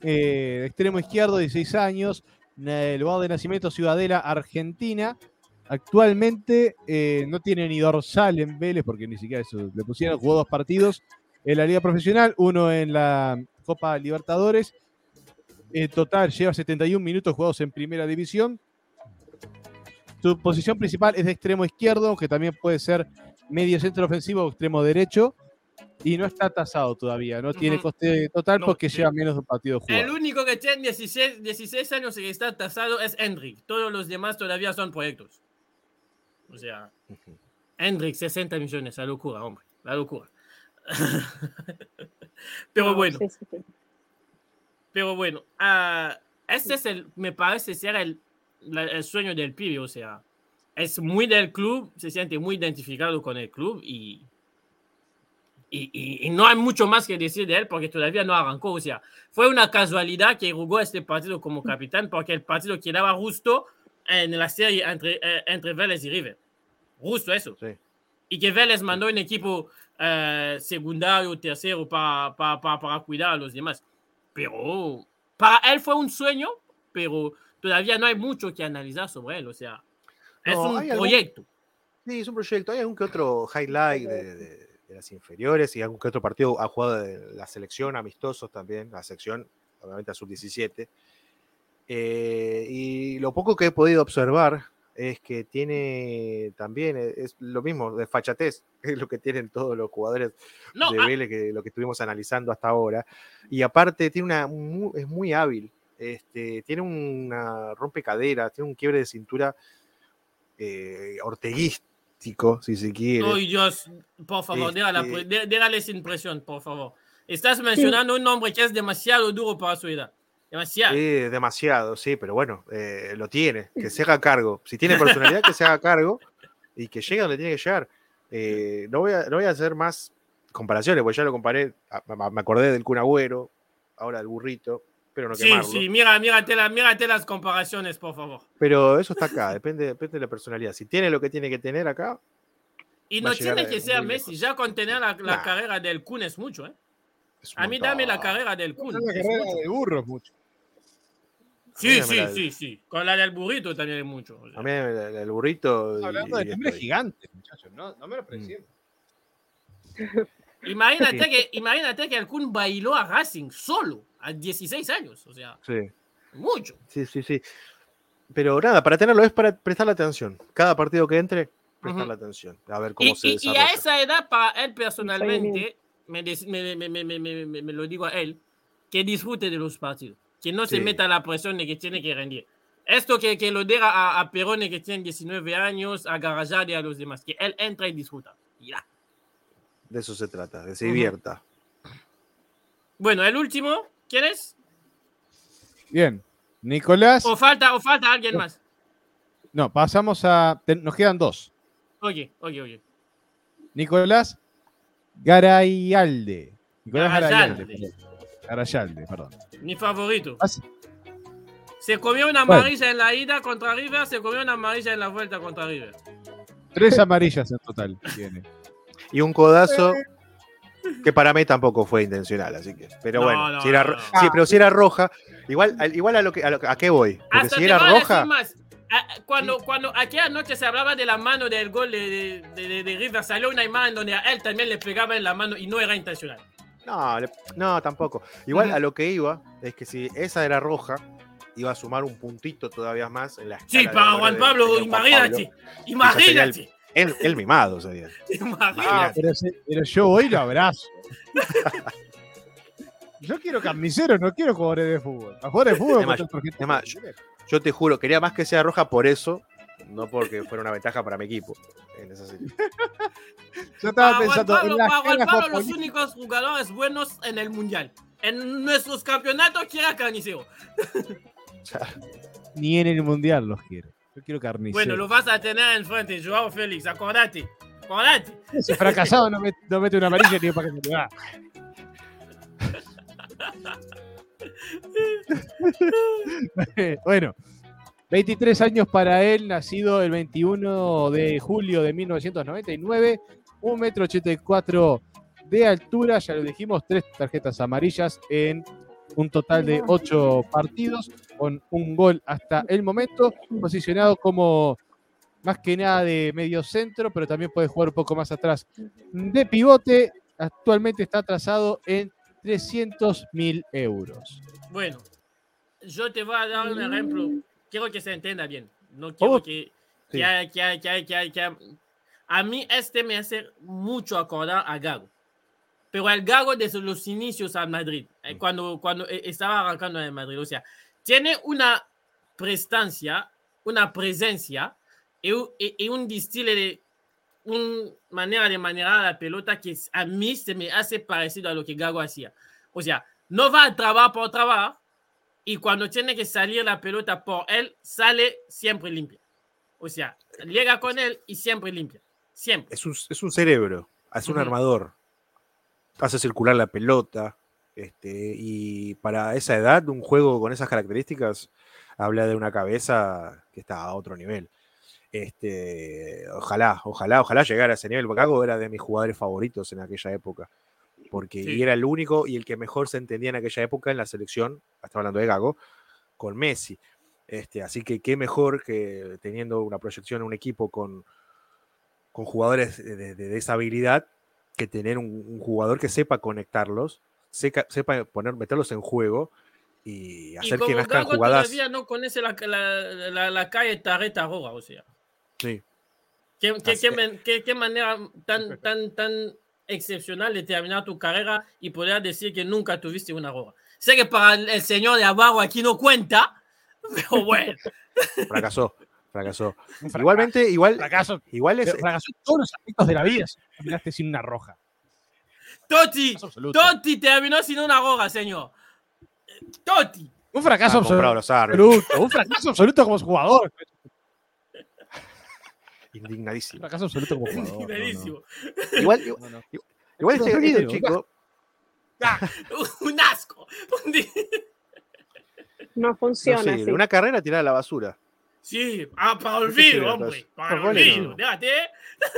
eh, extremo izquierdo, 16 años, eh, lugar de nacimiento Ciudadela, Argentina. Actualmente eh, no tiene ni dorsal en Vélez, porque ni siquiera eso le pusieron. Jugó dos partidos en la Liga Profesional, uno en la Copa Libertadores. En total lleva 71 minutos jugados en Primera División. Su posición principal es de extremo izquierdo, que también puede ser medio centro ofensivo o extremo derecho. Y no está tasado todavía, no tiene coste total No, porque sí. lleva menos de un partido El jugado. único que tiene 16, 16 años y que está tasado es Hendrik. Todos los demás todavía son proyectos. O sea, Ujú. Hendrik, 60 millones, la locura, hombre, la locura. Pero No, bueno, pero bueno, ah, este es el, me parece ser el, la- el sueño del pibe, o sea, es muy del club, se siente muy identificado con el club y, y, y- y no hay mucho más que decir de él porque todavía no arrancó, o sea, fue una casualidad que jugó este partido como capitán porque el partido quedaba justo en la serie entre, eh, entre Vélez y River. Justo eso. Sí. Y que Vélez mandó un equipo eh, secundario, tercero, para, para, para, para cuidar a los demás. Pero para él fue un sueño, pero todavía no hay mucho que analizar sobre él. O sea, es No, un hay algún- proyecto. Sí, es un proyecto. Hay algún que otro highlight de, de- de las inferiores y algún que otro partido ha jugado de la selección, amistosos también, la sección, obviamente a sub-17. Eh, y lo poco que he podido observar es que tiene también, eh, es lo mismo, de fachatez, es lo que tienen todos los jugadores No, de ah, Vélez, que lo que estuvimos analizando hasta ahora. Y aparte tiene una, mu- es muy hábil, este, tiene una rompecadera, tiene un quiebre de cintura eh, si se quiere. Dios, por favor, Este- dé- déjale sin presión, por favor. Estás mencionando un nombre que es demasiado duro para su edad. Demasiado. Sí, demasiado, sí, pero bueno, eh, lo tiene, que se haga cargo. Si tiene personalidad, que se haga cargo y que llegue donde tiene que llegar. Eh, no, voy a, no voy a hacer más comparaciones, porque ya lo comparé, a- a- me acordé del Kun Agüero, ahora del burrito, pero no sí, quemarlo. sí, mira, mírate, la- mírate las comparaciones, por favor. Pero eso está acá, depende, depende de la personalidad. Si tiene lo que tiene que tener acá, Y no tiene que ser Messi, lejos. ya con tener la, la Nah. carrera del Kun es mucho, ¿eh? es A mí dame la carrera del Kun. La es carrera mucho. de burros mucho. Sí, sí, la- sí, sí. Con la del burrito también es mucho. o sea. A mí el, el burrito. y- Hablando de y nombres estoy. gigantes, muchachos, no, no me lo presiento. Imagínate, que, imagínate que Kun bailó a Racing solo a 16 años. O sea, Sí, mucho. sí, sí, sí. Pero nada, para tenerlo es para prestarle atención. Cada partido que entre, prestarle atención. A ver cómo Y, se y- y desarrolla. a esa edad, para él personalmente, me, des- me, me- me- me- me- me- me lo digo a él, que disfrute de los partidos. Que no se Sí. meta la presión de que tiene que rendir. Esto que, que lo diga a, a Perone que tiene 19 años, a Garajal y a los demás. Que él entra y disfruta. Y ya. De eso se trata, de se divierta. Bueno, el último, ¿quién es? Bien. Nicolás. O falta, o falta alguien más. No, pasamos a. nos quedan dos. Oye, oye, oye. Nicolás Garayalde. Nicolás Garayalde. Garayalde. perdón. Garayalde, perdón. Mi favorito. As- Se comió una Bueno. amarilla en la ida contra River, se comió una amarilla en la vuelta contra River. Tres amarillas en total tiene. Y un codazo que para mí tampoco fue intencional, así que. Pero No, bueno, no, si era, no, ro- no. sí, pero si era roja, igual, al- igual a lo que a, lo que- a qué voy. Porque Hasta si era voy a decir roja, más. Ah, Cuando, cuando aquella noche se hablaba de la mano del gol de, de, de- de River, salió una imagen donde a él también le pegaba en la mano y no era intencional. no, le- no, tampoco. Igual a lo que iba es que si esa era roja, iba a sumar un puntito todavía más en la Sí, para Juan Pablo, imagínate. Imagínate. Él, él mimado sería. Ah, pero, pero yo voy y lo abrazo. Yo quiero carniceros, no quiero jugadores de fútbol. A jugadores de fútbol. Yo te juro, quería más que sea roja por eso, no porque fuera una ventaja para mi equipo. En esa serie. Yo estaba pensando Pablo, en la escala Pablo, los únicos jugadores buenos en el mundial. En nuestros campeonatos quiera carnicero. O sea, Ni en el mundial los quiero. Yo quiero carniceros. Bueno, lo vas a tener enfrente, Joao Félix, acordate. Acordate. Ese fracasado no, met- no mete una amarilla ni para que se le da. bueno, 23 años para él, nacido el 21 de julio de 1999, 1,84 metro 84 de altura, ya lo dijimos, tres tarjetas amarillas en un total de 8 partidos, con un gol hasta el momento, posicionado como más que nada de medio centro, pero también puede jugar un poco más atrás de pivote. Actualmente está atrasado en 300 mil euros. Bueno, yo te voy a dar un ejemplo. Quiero que se entienda bien. No quiero Oh, que, sí. que, que, que, A mí este me hace mucho acordar a Gago. Pero al Gago desde los inicios al Madrid, eh, cuando, cuando eh, estaba arrancando en Madrid. O sea, tiene una prestancia, una presencia y, un- y- y un distile de una manera de manejar la pelota que a mí se me hace parecido a lo que Gago hacía. O sea, no va a trabajar por trabajar y cuando tiene que salir la pelota por él, sale siempre limpia. O sea, llega con él y siempre limpia. Siempre. es, un, es un cerebro, es un armador. Hace circular la pelota. Este, y para esa edad, un juego con esas características habla de una cabeza que está a otro nivel. Este, ojalá, ojalá, ojalá llegara a ese nivel. Gago era de mis jugadores favoritos en aquella época. Porque Sí. y era el único y el que mejor se entendía en aquella época en la selección, estaba hablando de Gago, con Messi. Este, así que qué mejor que teniendo una proyección, un equipo con, con jugadores de, de- de esa habilidad, que tener un, un jugador que sepa conectarlos, seca- sepa poner, meterlos en juego y Y hacer que como nazcan Gago jugadas. todavía no conoce la, la, la, la calle Tarreta Roja, o sea. Sí. ¿Qué, qué, qué qué- qué manera tan, tan, tan excepcional de terminar tu carrera y poder decir que nunca tuviste una roja? Sé que para el, señor de abajo aquí no cuenta, pero bueno. Fracasó, fracasó. Fracaso, Igualmente, igual, fracaso, igual es, fracasó en todos los aspectos de la vida. Terminaste sin una roja. Totti. Totti terminó sin una roja, señor. Totti. Un fracaso comprado absoluto. Un fracaso absoluto como jugador. Un Indignadísimo. fracaso absoluto como jugador. no, no. Indignadísimo. Igual, No, no. igual No, este, no, este no, chico, Un asco. Un No funciona así. Una carrera tirada a la basura. Sí, ah, para No olvido, hombre. Para Los olvido. no. Déjate.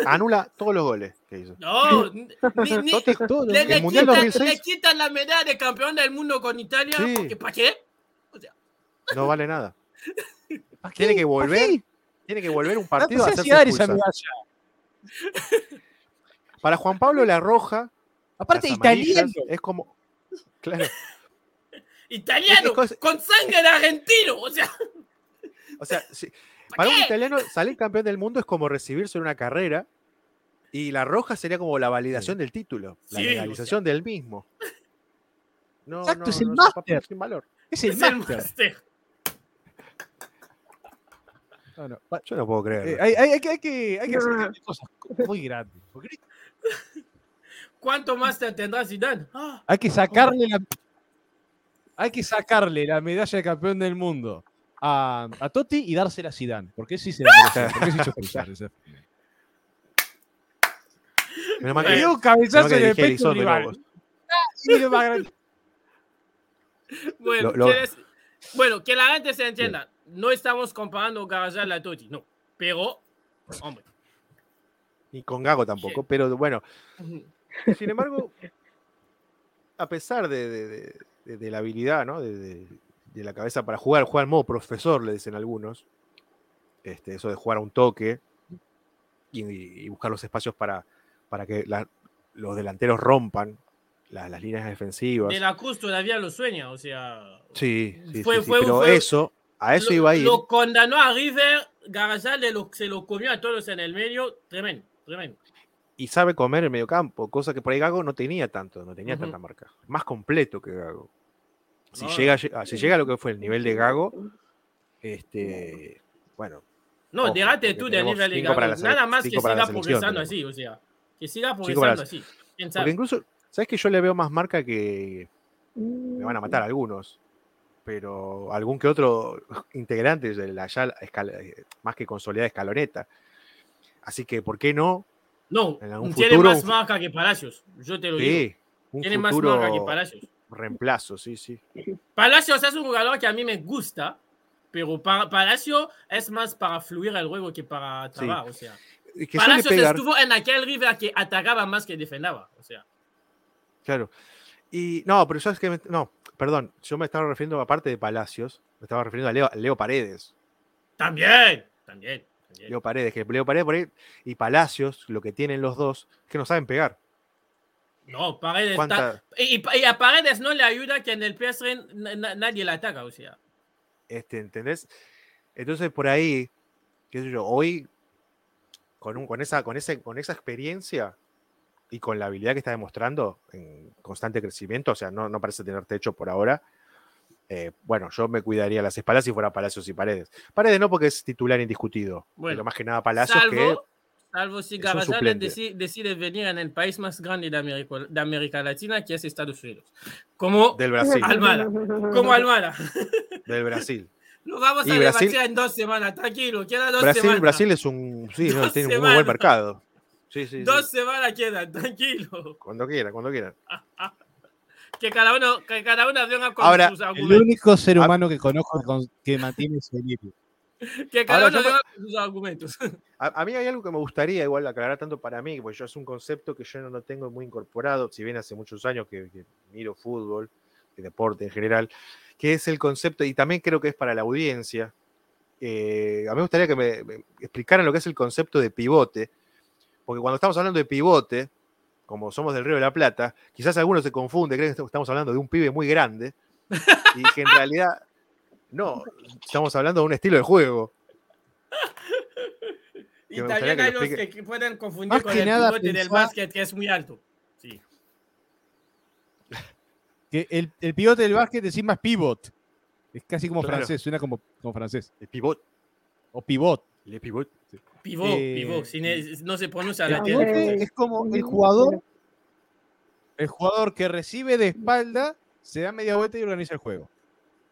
Anula todos los goles que hizo. No, ni, ni- todo, le, le el Mundial quitan, 2006 le quitan la medalla de campeón del mundo con Italia. Sí. Porque, ¿Para qué? no vale nada. ¿Para qué? Tiene que ¿Para volver, tiene que volver un No partido a si hacerse dar esa medalla. Para Juan Pablo la roja, Aparte, italiano. es como claro, Italiano, Es con sangre de argentino. O sea, o sea, si- ¿para un italiano salir campeón del mundo es como recibirse en una carrera y la roja sería como la validación del título, la Sí, o legalización del mismo. No, Exacto, no, es el no, máster. sin valor. Es el Es el máster. máster. No, no, Yo no puedo creer. eh, hay, hay- hay que, hay que, hay que hacer No. cosas muy grandes. Porque ¿Cuánto máster tendrá Zidane? Ah, hay que sacarle la. Hay que sacarle la medalla de campeón del mundo a, a Totti y dársela a Zidane. Porque sí se la merece. Porque se hizo cruzar. Menos mal Le que- dio un menos cabezazo que en el dirigía pecho Elizondo, rival. Lobos. Y lo más grande. Bueno, Lo- lo- ¿quieres- bueno, que la gente se entienda. No estamos comparando Garajal a Totti, no. Pero, hombre. Ni con Gago tampoco, pero bueno, sin embargo, a pesar de, de- de- de- de la habilidad, ¿no? De, de- de la cabeza para jugar, jugar al modo profesor, le dicen algunos. Este, eso de jugar a un toque y, y buscar los espacios para, para que la- los delanteros rompan la- las líneas defensivas. De la Cruz todavía lo sueña, o sea. Sí, sí, Fue- sí, sí, fue- pero fue- eso, a eso lo, iba a ir. Lo condenó a River lo- se lo comió a todos en el medio, tremendo, tremendo. Y sabe comer el mediocampo, cosa que por ahí Gago no tenía tanto, no tenía tanta marca. Más completo que Gago. Si, No. llega, a- si llega a lo que fue el nivel de Gago, este, bueno, No, Ojo, déjate tú del nivel de Gago. la Nada más que siga progresando así, o sea, que siga progresando así. ¿Quién porque incluso, ¿sabes que yo le veo más marca que me van a matar algunos? Pero algún que otro integrante de la ya escala- eh, más que consolidada escaloneta. Así que, ¿por qué no? No, en algún tiene futuro, más marca que Palacios, yo te lo digo. Sí, Tiene más marca que Palacios. Reemplazo, sí, sí. Palacios es un jugador que a mí me gusta, pero pa- Palacio es más para fluir el juego que para Sí. trabajar, o sea. Es que Palacios pegar, estuvo en aquel River que atacaba más que defendaba, o sea. claro. Y no, pero sabes que me- no, perdón, yo me estaba refiriendo aparte de Palacios, me estaba refiriendo a Leo, a Leo Paredes. También, también. también. Leo Paredes, que Leo Paredes por ahí y Palacios, lo que tienen los dos, es que no saben pegar. No, Paredes está- ¿Cuánta- y, y a Paredes no le ayuda que en el na- nadie le ataca, o sea. este, ¿entendés? Entonces por ahí, qué sé yo, hoy con, un, con, esa, con, ese, con esa experiencia y con la habilidad que está demostrando en constante crecimiento, o sea, no, no parece tener techo por ahora. eh, bueno, yo me cuidaría las espaldas si fuera Palacios y Paredes. Paredes no porque es titular indiscutido, Bueno, pero más que nada Palacios que Salvo, si es un Garayales suplente. decide, decide venir en el país más grande de América, de América Latina, que es Estados Unidos. Como, del Brasil, Almada. como Almada. del Brasil. Lo vamos Y a Brasil- en dos semanas, tranquilo, queda dos Brasil, semanas. Brasil es un, sí, no, tiene un muy semanas. buen mercado. Sí, sí, sí. Dos semanas quedan, tranquilo. Cuando quiera, cuando quiera. Que cada uno, que cada uno venga con Ahora, sus El argumentos. único ser Ah. humano que conozco con- que mantiene ese equilibrio. Que cada uno sus argumentos. A, a mí hay algo que me gustaría igual aclarar tanto para mí, porque yo es un concepto que yo no lo tengo muy incorporado, si bien hace muchos años que, que miro fútbol, y deporte en general, que es el concepto, y también creo que es para la audiencia, eh, a mí me gustaría que me, me explicaran lo que es el concepto de pivote, porque cuando estamos hablando de pivote, como somos del Río de la Plata, quizás algunos se confunde, creen que estamos hablando de un pibe muy grande, y que en realidad no, estamos hablando de un estilo de juego. Y también hay lo los que pueden confundir Más con que el nada pivote del básquet, que es muy alto. Sí. Que el, el pivote del básquet decís más pivot. Es casi como Claro. francés, suena como, como francés. El pivot, O pivot. el pivot. Pivot, Eh, pivot. si ne- no se pronuncia la pivote es como el jugador, el jugador que recibe de espalda, se da media vuelta y organiza el juego.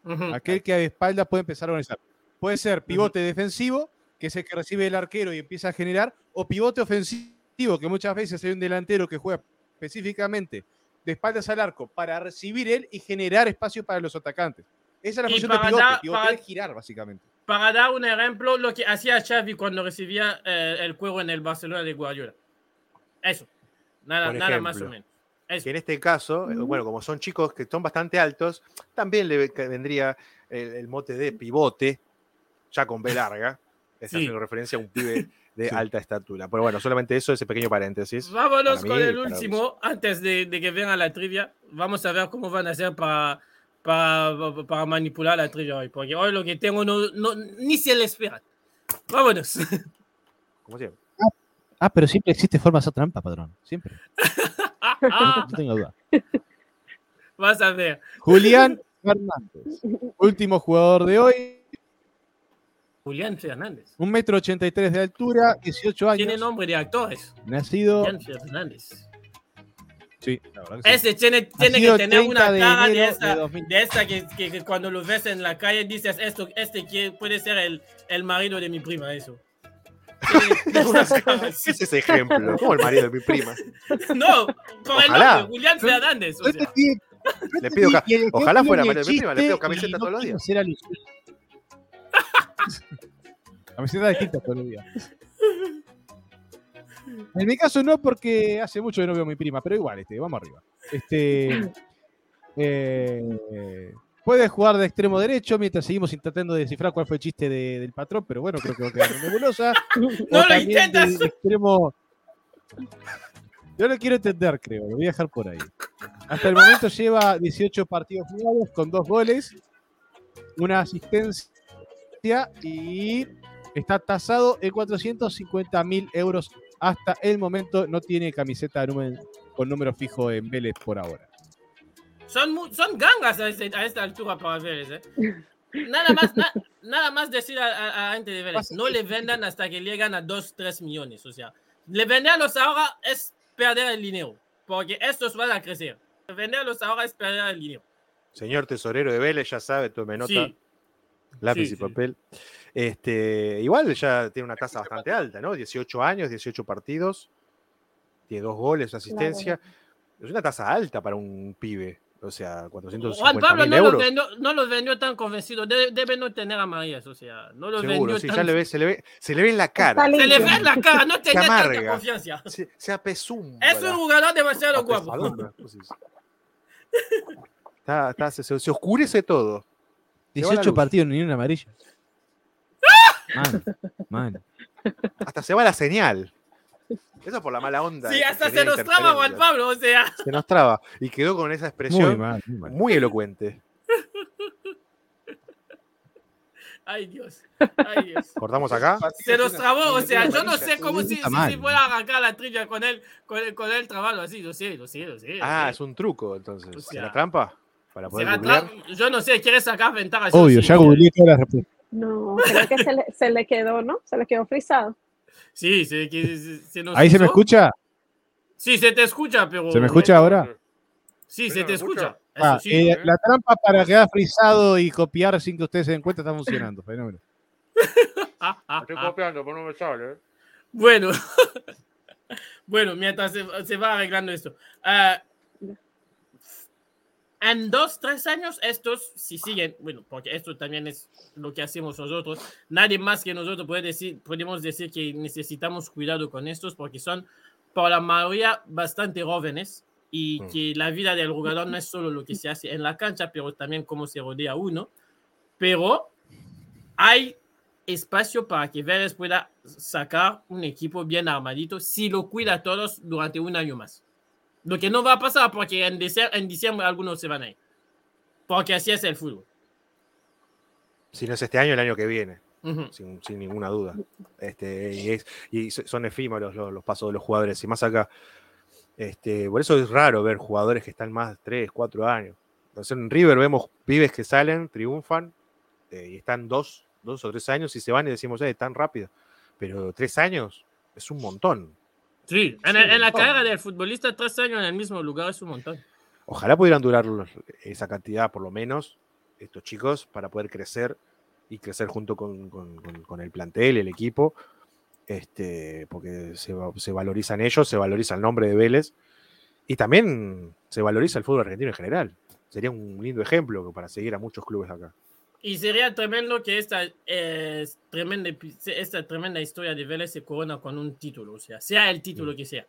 Ujú. Aquel que de espalda puede empezar a organizar. Puede ser pivote defensivo, que es el que recibe el arquero y empieza a generar, o pivote ofensivo, que muchas veces hay un delantero que juega específicamente de espaldas al arco para recibir él y generar espacio para los atacantes. Esa es la Y función de pivote. dar- pivote para- es girar, básicamente. Para dar un ejemplo, lo que hacía Xavi cuando recibía eh, el juego en el Barcelona de Guardiola. Eso. Nada, nada más o menos. Eso. Que en este caso, eh, bueno, como son chicos que son bastante altos, también le vendría el, el mote de pivote, ya con B larga. Está Sí. haciendo referencia a un pibe de Sí. alta estatura. Pero bueno, solamente eso, ese pequeño paréntesis. Vámonos con el último, antes de, de que venga la trivia. Vamos a ver cómo van a hacer para, para, para manipular la trivia hoy. Porque hoy lo que tengo no, no- ni se le espera. Vámonos. Como siempre. Ah, pero siempre existe forma de hacer trampa, padrón. Siempre. Ah, No tengo duda. vas a ver. Julián Fernández. Último jugador de hoy. Julián Fernández. Un metro ochenta y tres de altura, 18 años. Tiene nombre de actores. Nacido. Julián Fernández. Sí, la verdad que sí. Ese tiene, tiene que tener 30 una de cara de esa, de 2000. de esa que, que- que cuando lo ves en la calle dices esto, este puede ser el, el marido de mi prima, eso. Tiene- tiene una cara ¿Qué así. es ese ejemplo? Como el marido de mi prima. No, el Ojalá. nombre, Julián Fernández. o sea. Le pido ca- el ojalá ejemplo, fuera ni el marido de mi prima, le pido camiseta y todos los no días. quiero hacer alusión. Camiseta distinta todos los días. En mi caso no, porque hace mucho que no veo a mi prima, pero igual, este, vamos arriba. Este, eh, puede jugar de extremo derecho mientras seguimos intentando descifrar cuál fue el chiste de- del patrón, pero bueno, creo que va a quedar nebulosa. No lo intentas. de extremo. Yo lo quiero entender, creo. Lo voy a dejar por ahí. Hasta el momento lleva 18 partidos jugados con dos goles, una asistencia y está tasado en 450 mil euros hasta el momento. No tiene camiseta con número fijo en Vélez por ahora. Son, son gangas a, esta altura para Vélez. ¿eh? Nada más, nada más decir a, la gente de Vélez, no le vendan hasta que llegan a 2, 3 millones. O sea, le venderlos ahora es perder el dinero, porque estos van a crecer. Venderlos ahora es perder el dinero. Señor tesorero de Vélez, ya sabe, tome nota. Lápiz y papel. Este, igual ya tiene una tasa bastante alta, ¿no? 18 años, 18 partidos, tiene dos goles, asistencia. Es una tasa alta para un pibe. O sea, 450 Juan Pablo no, euros. Los vendió, no los vendió tan convencido. Debe, no tener a María, o sea, no los Seguro, vendió sí, ya le ve, se, le ve, se le ve en la cara. Se le ve en la cara, no tenía tanta confianza. Se, se apesumba. Es un jugador demasiado guapo. Está, está, se, se, oscurece todo. 18 partidos, ni una amarilla. Man, man. Hasta se va la señal. Eso por la mala onda. Sí, hasta se nos traba Juan Pablo, o sea. Se nos traba. Y quedó con esa expresión muy, elocuente. Ay Dios, ay Dios. ¿Cortamos acá? Se nos trabó, o sea, yo no sé cómo si, si, pueda arrancar la trilla con él, con, el, con él trabado así, lo sé, lo sé, lo sé. Ah, es un truco, entonces. O sea, trampa? Para poder Yo no sé, ¿quieres sacar ventaja? Obvio, ya googleé todas las respuestas. No, creo que se le, se le quedó, ¿no? Se le quedó frisado. Sí, se, se, ¿Ahí se me escucha? Sí, se te escucha, pero. ¿Se me escucha ahora? Sí, se te escucha. Ah, eh, ¿eh? La trampa para quedar frisado y copiar sin que ustedes se den cuenta está funcionando. Fenómeno. Estoy copiando, pero no me sale. ¿eh? Bueno. bueno, mientras se, va arreglando esto. Uh, en dos, tres años, estos, si siguen, bueno, porque esto también es lo que hacemos nosotros, nadie más que nosotros puede decir, podemos decir que necesitamos cuidado con estos porque son, por la mayoría, bastante jóvenes y mm. que la vida del jugador no es solo lo que se hace en la cancha, pero también cómo se rodea uno. Pero hay espacio para que Vélez pueda sacar un equipo bien armadito si lo cuida a todos durante un año más. Lo que no va a pasar porque en diciembre, en diciembre algunos se van a ir. Porque así es el fútbol. Si no es este año, el año que viene. sin, ninguna duda. Este, y, son efímeros los, pasos de los jugadores. Y más acá, este, por eso es raro ver jugadores que están más de 3, 4 años. Entonces en River vemos pibes que salen, triunfan, eh, y están dos, dos o tres años y se van y decimos, eh, tan rápido. Pero tres años es un montón. Sí, en, la carrera del futbolista, tres años en el mismo lugar es un montón. Ojalá pudieran durar esa cantidad, por lo menos, estos chicos, para poder crecer y crecer junto con, el plantel, el equipo, este, porque se, se, valorizan ellos, se valoriza el nombre de Vélez y también se valoriza el fútbol argentino en general. Sería un lindo ejemplo para seguir a muchos clubes acá. Y sería tremendo que esta, eh, tremenda, esta tremenda historia de Vélez se corona con un título, o sea, sea el título mm. que sea.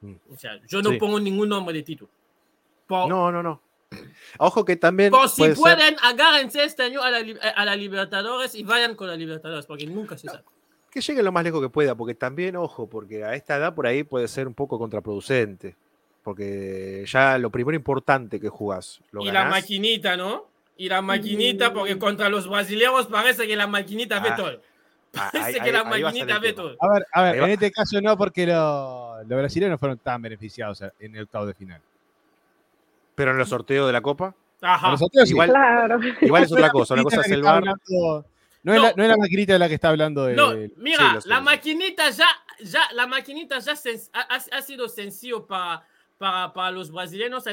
Mm. O sea, yo no pongo ningún nombre de título. no, no, no. Ojo que también. Por si pueden, agárrense este año a la, a la Libertadores y vayan con la Libertadores, porque nunca se sabe. Que lleguen lo más lejos que pueda, porque también, ojo, porque a esta edad por ahí puede ser un poco contraproducente. Porque ya lo primero importante que jugás. Lo y la maquinita, ¿no? Y la maquinita, porque contra los brasileños parece que la maquinita ve ah, todo. Ah, parece que la maquinita ve todo. A ver, a ver en este caso no, porque los brasileños no fueron tan beneficiados en el octavo de final. Pero en los sorteos de la Copa. Ajá. igual, claro. igual es otra cosa. Una cosa es el bar. no, Es la, no, es la, maquinita de la que está hablando. De, no, mira, la maquinita ya, ya, la maquinita ya ha, ha, sido sencillo para, para, para los brasileños.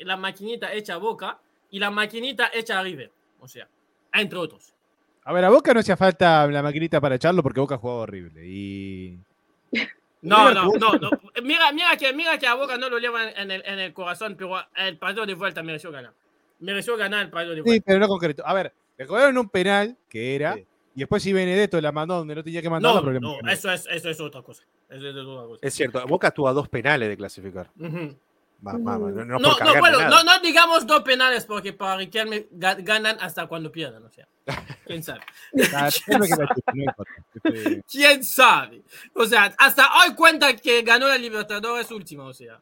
La maquinita hecha boca y la maquinita hecha a River. O sea, entre otros. A ver, a Boca no hacía falta la maquinita para echarlo porque Boca jugaba horrible. Y. No, no, no, no. Mira, mira, que, mira que a Boca no lo lleva en el, en el corazón, pero el partido de vuelta mereció ganar. Mereció ganar el partido de vuelta. Sí, pero no concreto. A ver, le cobraron un penal que era. Y después si Benedetto la mandó donde no tenía que mandarla, no, problema. No, eso es, eso es otra cosa. Eso es, otra cosa. es cierto, Boca tuvo a dos penales de clasificar. Uh no, no, digamos dos penales porque para Riquelme ganan hasta cuando pierdan, o sea, quién sabe. quién sabe. O sea, hasta hoy cuenta que ganó la Libertadores última, o sea.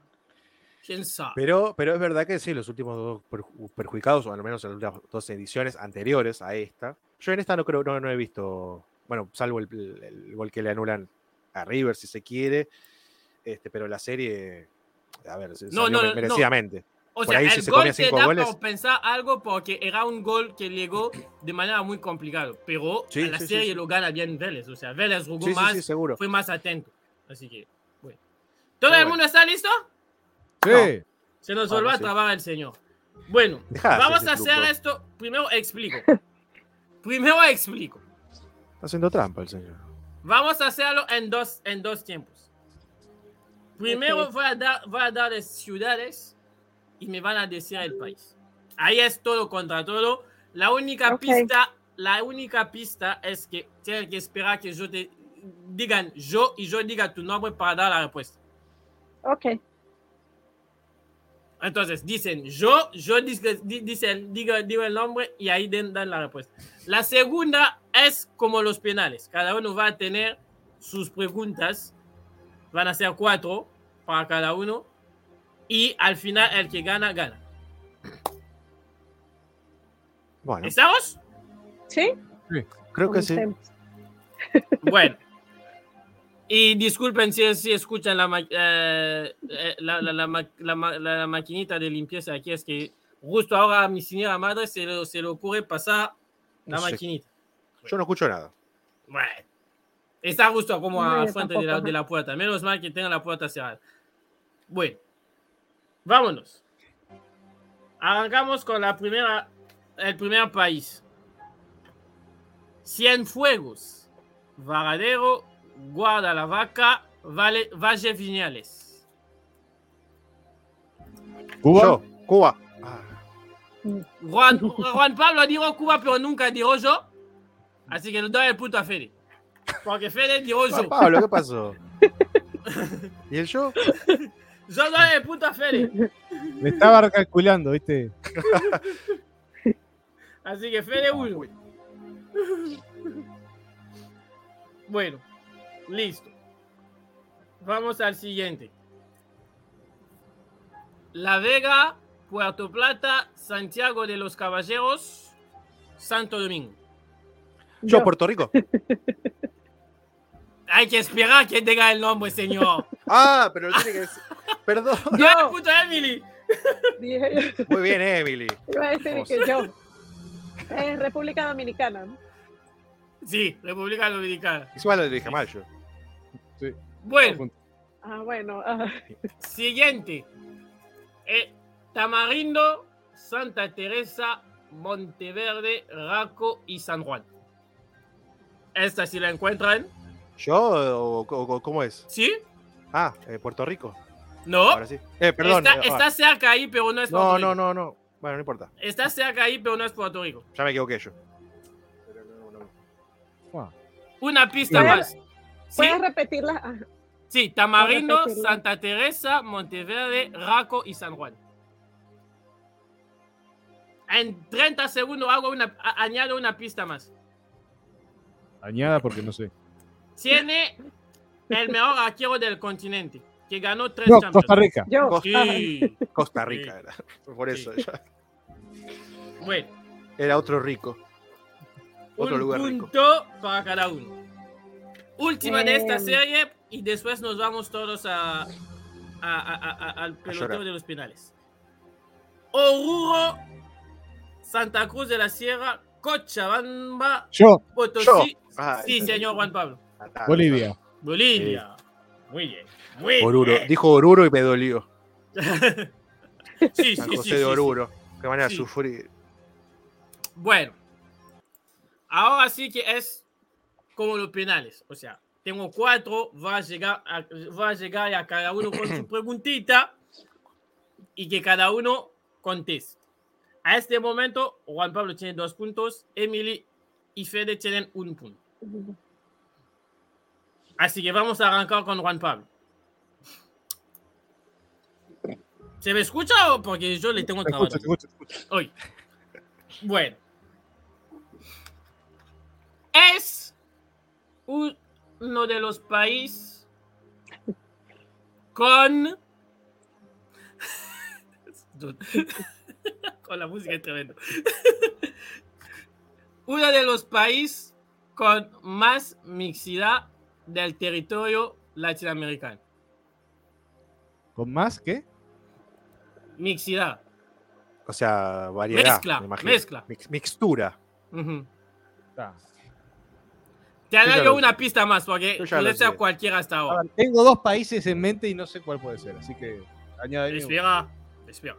¿Quién sabe? Pero, pero es verdad que sí, los últimos dos perjudicados, o al menos en las dos ediciones anteriores a esta. Yo en esta no creo, no, he visto. bueno, salvo el, el gol que le anulan a River, si se quiere, este, pero la serie, a ver, se No, no, me- no. merecidamente. O sea, el se gol cinco da goles- por pensar algo porque era un gol que llegó de manera muy complicada. Pero Sí, a la sí, serie sí. lo gana bien Vélez. O sea, Vélez jugó más, fue más atento. Así que, bueno. ¿Todo el bueno. mundo está listo? Sí. Se nos volvió a trabar el señor. Bueno, Dejá vamos a hacer truco. esto. Primero explico. Primero explico. Está haciendo trampa el señor. Vamos a hacerlo en dos, en dos tiempos. Primero Ok. voy, a dar, voy a darles ciudades y me van a decir el país. Ahí es todo contra todo. La única pista, la única pista es que tienen que esperar que yo te digan yo y yo diga tu nombre para dar la respuesta. Ok. Entonces dicen yo, yo dice, di- dicen, digo, digo el nombre y ahí den- dan la respuesta. La segunda es como los penales. Cada uno va a tener sus preguntas. Van a ser cuatro para cada uno. Y al final el que gana, gana. Bueno, ¿Estamos? ¿Sí? creo que sí. Bueno. Y disculpen si, si escuchan la, ma- eh, eh, la, la, la ma- la ma- la- la maquinita de limpieza aquí. Es que justo ahora a mi señora madre se le, se le ocurre pasar la No sé. maquinita. Yo no escucho nada. Bueno. Está justo como No, a frente de la, tampoco, de la puerta. Menos mal que tenga la puerta cerrada. Bueno. Vámonos. Arrancamos con la primera, el primer país. Cienfuegos, Varadero, Guadalavaca, Valle, Valle Viñales. Cuba. Yo, Cuba. Ah, Juan, Juan Pablo dijo Cuba, pero nunca dijo yo. Así que le doy el punto a Fede. Porque Fede dijo Juan yo. Pablo, ¿qué pasó? ¿Y el yo? Yo doy el punto a Fede. Me estaba calculando, ¿viste? Así que Fede 1. Bueno, listo. Vamos al siguiente. La Vega, Puerto Plata, Santiago de los Caballeros, Santo Domingo. Yo, Puerto Rico. Hay que esperar que diga el nombre, señor. Ah, pero lo tiene que decir. Perdón. ¡Yo, puta Emily! Dije, Muy bien, Emily. iba a decir que yo. Es República Dominicana. ¿no? Sí, República Dominicana. Igual lo dije mal yo. Bueno, Ah, bueno. ah, siguiente. Eh, Tamarindo, Santa Teresa, Monteverde, Raco y San Juan. Esta si la encuentran. ¿Yo o cómo es? ¿Sí? Ah, eh, Puerto Rico. ¿No? Ahora sí. Eh, perdón. está, eh, ah. está cerca ahí, pero no es Puerto No, Rico. no, no, no. Bueno, no importa. Está cerca ahí, pero no es Puerto Rico. Ya me equivoqué yo. Pero no, no. Una pista más. ¿Sí? ¿Puedes repetirla? Ah, Sí, Tamarindo. Santa Teresa, Monteverde, Raco y San Juan. En 30 segundos hago una, añado una pista más. Añada porque no sé. Tiene el mejor arquero del continente, que ganó tres No, Champions. Costa Rica. yo. Costa, Sí. Costa Rica era. Por eso. Sí. Bueno, Era otro rico. Otro un lugar rico. punto para cada uno. Última de esta serie y después nos vamos todos a, a- a- a- a- al peloteo de los penales. Oruro, Santa Cruz de la Sierra, Cochabamba, Yo, Potosí. Ah, sí, señor Juan Pablo. Ah, Bolivia. Bolivia. Muy bien. Muy Oruro. bien. Dijo Oruro y me dolió. sí, San sí, José sí, de sí, Oruro. Qué manera Sí. de sufrir. Bueno, ahora sí que es como los penales. O sea, tengo cuatro, va a llegar a, va a, llegar a cada uno con su preguntita y que cada uno conteste. A este momento, Juan Pablo tiene dos puntos, Emily y Fede tienen un punto. Así que vamos a arrancar con Juan Pablo. ¿Se me escucha o porque yo le tengo te trabajo? Hoy. Bueno. Es uno de los países con... con la música es tremendo. uno de los países con más mixidad del territorio latinoamericano. ¿Con más qué? Mixidad. O sea, variedad. Mezcla, me imagino. mezcla. Mix- mixtura. Ah. Te Yo ya añado lo una sé. pista más, porque Yo puede ser sé. cualquiera hasta ahora. ver, tengo dos países en mente y no sé cuál puede ser, así que añade. Espera, espera.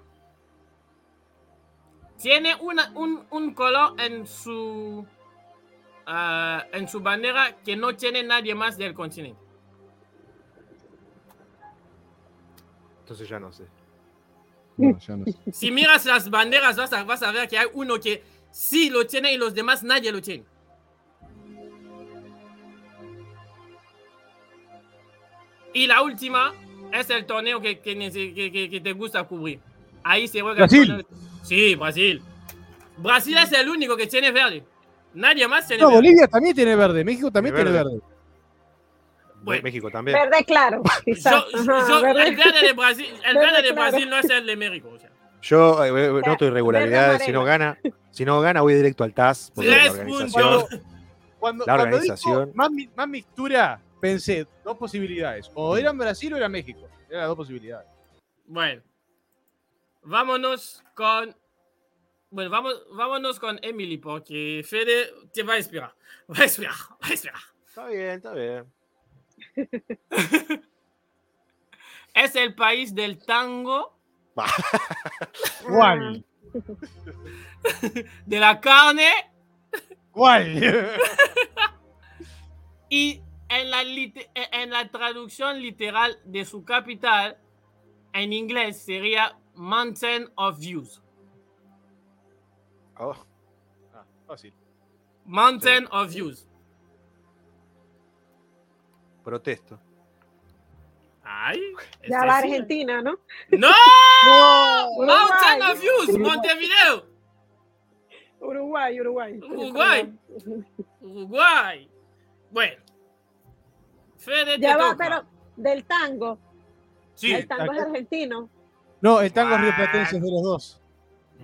Tiene una, un, un color en su ah, en su bandera que no tiene nadie más del continente. Entonces ya no sé. No, ya no sé. Si miras las banderas vas a, vas a ver que hay uno que sí lo tiene y los demás nadie lo tiene. Y la última es el torneo que, que, que- que- que te gusta cubrir. Ahí se juega el Brasil. torneo. Sí, Brasil. Brasil es el único que tiene verde. Nadie más tiene No, verde. Bolivia también tiene verde, México también Tiene tiene verde. Bueno. México también. Verde claro, quizás. Yo- Ajá, yo- verde- el verde de Brasil, el Verde verde de claro. Brasil no es el de México. o sea. Yo eh, eh, noto irregularidades. Si no gana, si no gana, voy directo al TAS. Tres puntos. Cuando, La cuando organización. dijo más, más mixtura, pensé dos posibilidades. O eran Brasil o era México. Eran las dos posibilidades. Bueno, vámonos con. Bueno, vamos, vámonos con Emily, porque Fede te va a esperar. Va a esperar, va a esperar. Está bien, está bien. Es el país del tango, ¿Cuál? de la carne ¿Cuál? y en la, en la traducción literal de su capital, en inglés sería Mountain of Views. Oh, Ah, fácil. Mountain of Views. protesto. Ay, Ya este va sí. Argentina, ¿no? ¡No! No, Mountain Uruguay. of Views, Montevideo. Uruguay, Uruguay. Uruguay. Uruguay. Bueno. Fede, Ya va, toca. pero del tango. Sí. El tango es argentino. No, el tango Ah. Río Platense es de los dos.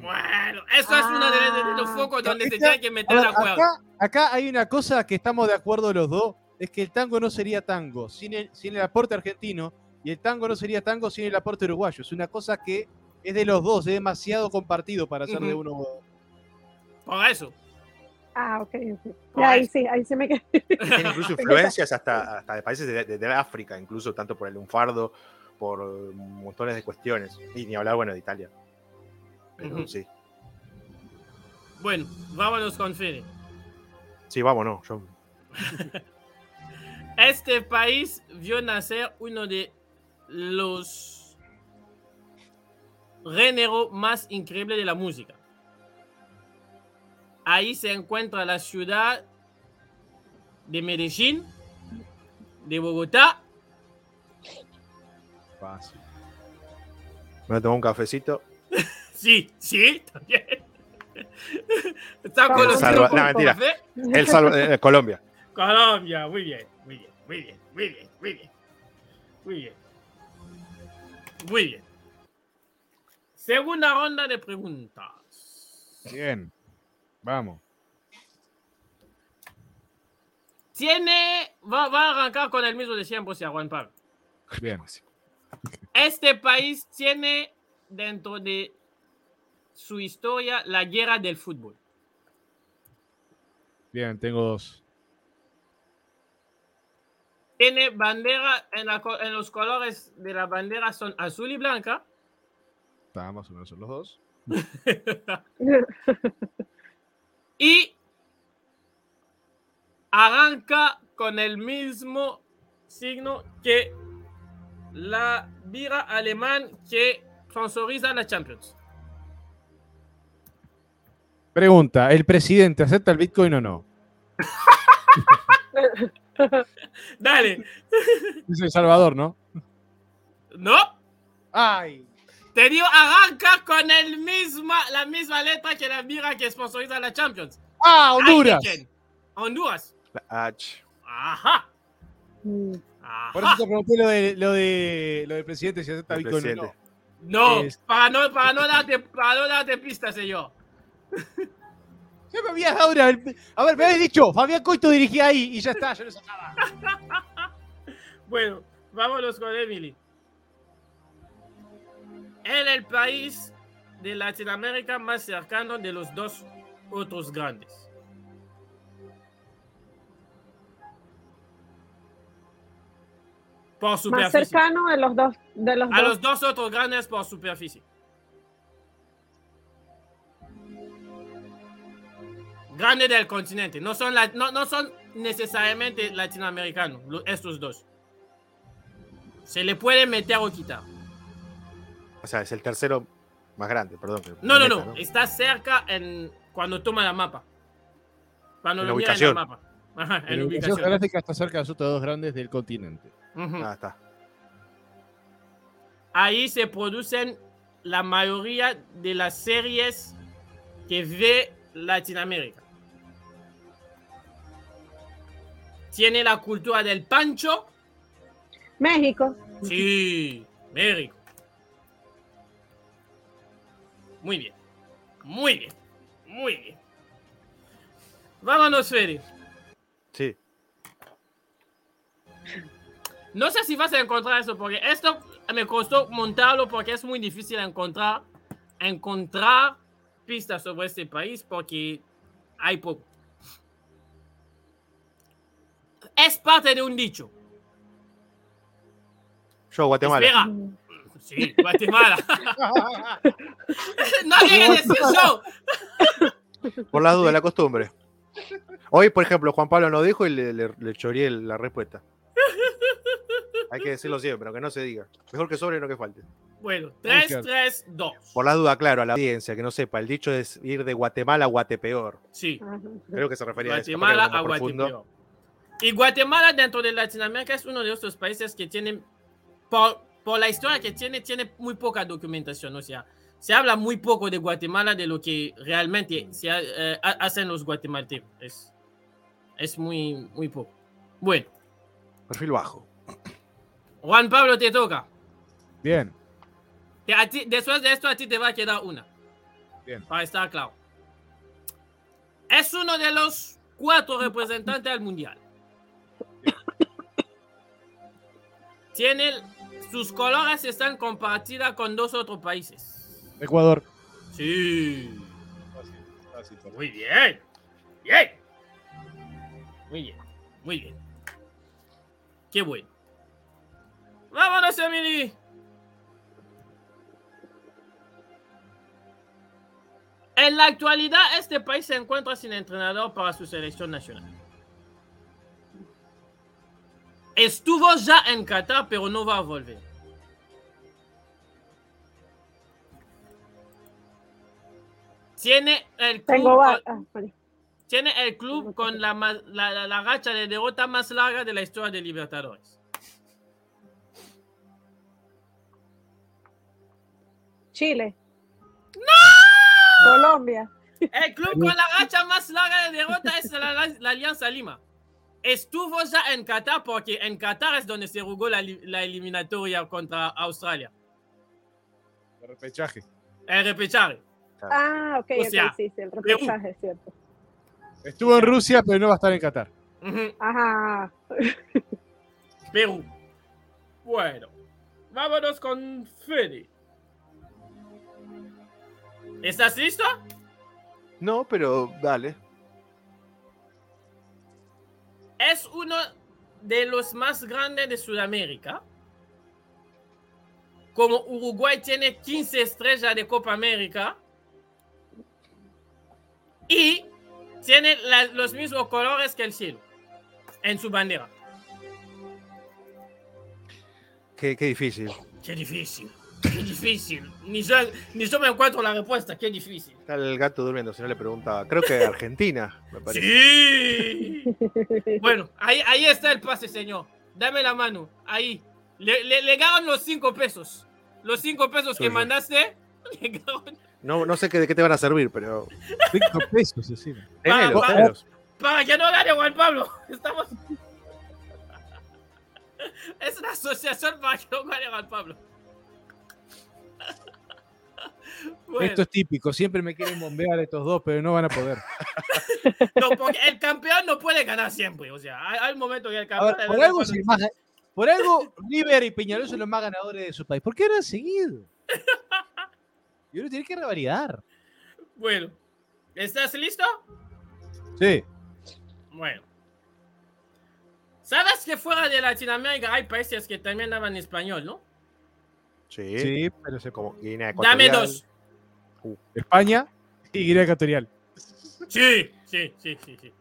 Bueno, eso es uno de, de- de los Ah. focos donde se Esta- tiene que A meter de acuerdo. acá, acá hay una cosa que estamos de acuerdo los dos, es que el tango no sería tango sin el, sin el aporte argentino y el tango no sería tango sin el aporte uruguayo. Es una cosa que es de los dos, es demasiado compartido para ser de Ujú. uno. u otro. Por eso. Ah, ok, ok. Por Ya, ahí sí, ahí sí me quedé. Tiene incluso influencias hasta, hasta de países de, de- de África, incluso tanto por el lunfardo, por montones de cuestiones. Y ni hablar, bueno, de Italia. Pero sí. Bueno, vámonos con Fede. Sí, vámonos. Yo, Este país vio nacer uno de los géneros más increíbles de la música. Ahí se encuentra la ciudad de Medellín, de Bogotá, Fácil. me voy a tomar un cafecito. Sí, sí, también. Está Vamos, conocido Salva- no, mentira. El Salva- eh, Colombia. Colombia, muy bien, muy bien, muy bien, muy bien, muy bien. Muy bien. Muy bien. Segunda ronda de preguntas. Bien. Vamos. Tiene. Va, va a arrancar con el mismo de siempre, si Juan Pablo. Bien. Este país tiene dentro de su historia la guerra del fútbol. Bien, tengo dos. Tiene bandera, en, la en los colores de la bandera son azul y blanca. Está, más o menos son los dos. y arranca con el mismo signo que la vira alemán que sponsoriza la Champions. Pregunta, ¿el presidente acepta el Bitcoin o no? Dale, Es El Salvador, ¿no? ¿no? ¡Ay! Te digo, arranca con el misma, la misma letra que la vira que sponsoriza la Champions. ¡Ah, Honduras! Honduras. La H. Ajá. Ajá. Por eso te pregunté lo, de, lo, de, lo del presidente si acepta El Bitcoin o no. No, Es- para no, para no darte, para no darte pistas, señor. Ya me habías dado una. A ver, me habías dicho, Fabián Coito dirigía ahí y ya está, yo lo sacaba. Bueno, vámonos con Emily. En el país de Latinoamérica más cercano de los dos otros grandes. Por Más superficie. cercano de los dos. De los A dos. los dos otros grandes por superficie. Grande del continente. No son, la- no, no son necesariamente latinoamericanos, lo- estos dos. Se le puede meter o quitar. O sea, es el tercero más grande, perdón. No, no, meta, no. Está cerca en cuando toma la mapa. Cuando En lo la mira en el mapa. Ajá, en La la ubicación geográfica está cerca de los otros dos grandes del continente. Ah, está. Ahí se producen la mayoría de las series que ve Latinoamérica. Tiene la cultura del pancho. México. Sí, México. Muy bien. Muy bien. Muy bien. Vámonos, Fede. Sí. No sé si vas a encontrar eso, porque esto me costó montarlo porque es muy difícil encontrar, encontrar pistas sobre este país porque hay poco. Es parte de un dicho. Yo, Guatemala. Espera. Sí, Guatemala. no quiere decir yo. Por la duda, la costumbre. Hoy, por ejemplo, Juan Pablo no dijo y le, le, le choreé la respuesta. Hay que decirlo siempre, aunque no se diga. Mejor que sobre y no que falte. Bueno, Muy 3, cierto. 3, 2. Por la duda, claro, a la audiencia que no sepa, el dicho es ir de Guatemala a Guatepeor. Sí. Creo que se refería Guatemala a a eso. capaz que era como Guatemala. Y Guatemala dentro de Latinoamérica es uno de esos países que tienen, por, por la historia que tiene, tiene muy poca documentación. O sea, se habla muy poco de Guatemala, de lo que realmente se, eh, ha- hacen los guatemaltecos. Es, es muy, muy poco. Bueno, Perfil bajo. Juan Pablo te toca. Bien. Te- a ti- después de esto a ti te va a quedar una. Bien. Para estar claro. Es uno de los cuatro representantes al mundial. Tiene sus colores están compartidas con dos otros países. Ecuador. Sí. Fácil, fácil, fácil. Muy bien. Bien. Muy bien. Muy bien. Qué bueno. Vámonos, Emily. En la actualidad, este país se encuentra sin entrenador para su selección nacional. Estuvo ya en Qatar, pero no va a volver. Tiene el club, Tengo con- ah, tiene el club con la, la, la- racha de derrota más larga de la historia de Libertadores. Chile. ¡No! Colombia. El club con la racha más larga de derrota es la Alianza Lima. Estuvo ya en Qatar porque en Qatar es donde se jugó la, li- la eliminatoria contra Australia. El repechaje. El repechaje. Ah, ok, O ok, sea, sí, sí, el repechaje, es cierto. Estuvo en Rusia, pero no va a estar en Qatar. Ajá. Perú. Bueno, vámonos con Fede. ¿Estás listo? No, pero dale. Es uno de los más grandes de Sudamérica. Como Uruguay tiene 15 estrellas de Copa América. Y tiene la- los mismos colores que el cielo en su bandera. Qué, qué difícil. Qué difícil, qué difícil. Ni yo, ni yo me encuentro la respuesta, qué difícil. Está el gato durmiendo, si no le preguntaba. Creo que Argentina, me parece. Sí. Bueno, ahí, ahí está el pase, señor. Dame la mano. Ahí. Le, le, le ganan los cinco pesos. Los cinco pesos que mandaste. le ganan- No, no sé qué, de qué te van a servir, pero. Cinco pesos encima. Tenelos. Para que no gane Juan Pablo. Estamos. Es una asociación para que no gane Juan Pablo. Bueno, Esto es típico, siempre me quieren bombear estos dos, pero no van a poder. no, porque el campeón no puede ganar siempre. O sea, hay, hay un momento que el campeón. ver, por algo, cuando- es el más- por algo River y Peñarol son los más ganadores de su país. ¿Por qué no han seguido? Y uno tiene que revalidar. Bueno, ¿estás listo? Sí. Bueno. ¿Sabes que fuera de Latinoamérica hay países que también hablan español, no? Sí. Sí, pero se Como Guinea Dame Ecuatorial. dos. España y Guinea Ecuatorial. Sí, sí, sí, sí, sí.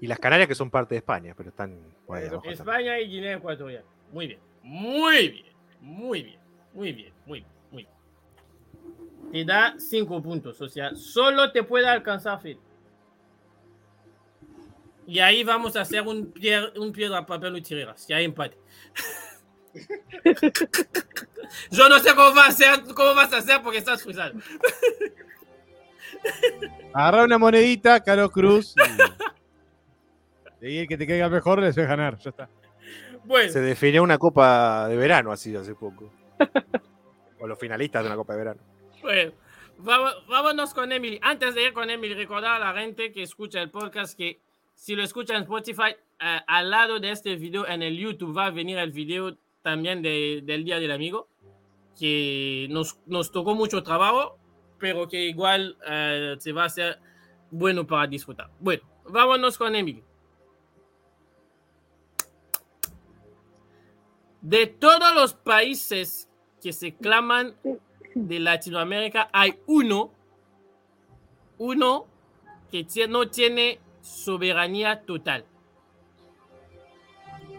Y las Canarias que son parte de España, pero están por ahí abajo también. España y Guinea Ecuatorial. Muy bien, muy bien, muy bien, muy bien, muy bien, muy bien. Te da cinco puntos, o sea, solo te puede alcanzar Phil. Y ahí vamos a hacer un, pier- un piedra, papel y tijeras, si hay empate. Yo no sé cómo, va a hacer, cómo vas a hacer porque estás frustrado. Agarra una monedita, Caro Cruz. Y, y el que te caiga mejor le haces ganar. Ya está. Bueno, Se definió una copa de verano así hace poco. o los finalistas de una copa de verano. Bueno, vamos- vámonos con Emily. Antes de ir con Emily, recordar a la gente que escucha el podcast que si lo escucha en Spotify, eh, al lado de este video en el YouTube va a venir el video también de- del Día del Amigo, que nos, nos tocó mucho trabajo, pero que igual eh, se va a hacer bueno para disfrutar. Bueno, vámonos con Emily. De todos los países que se claman de Latinoamérica hay uno, uno que no tiene soberanía total.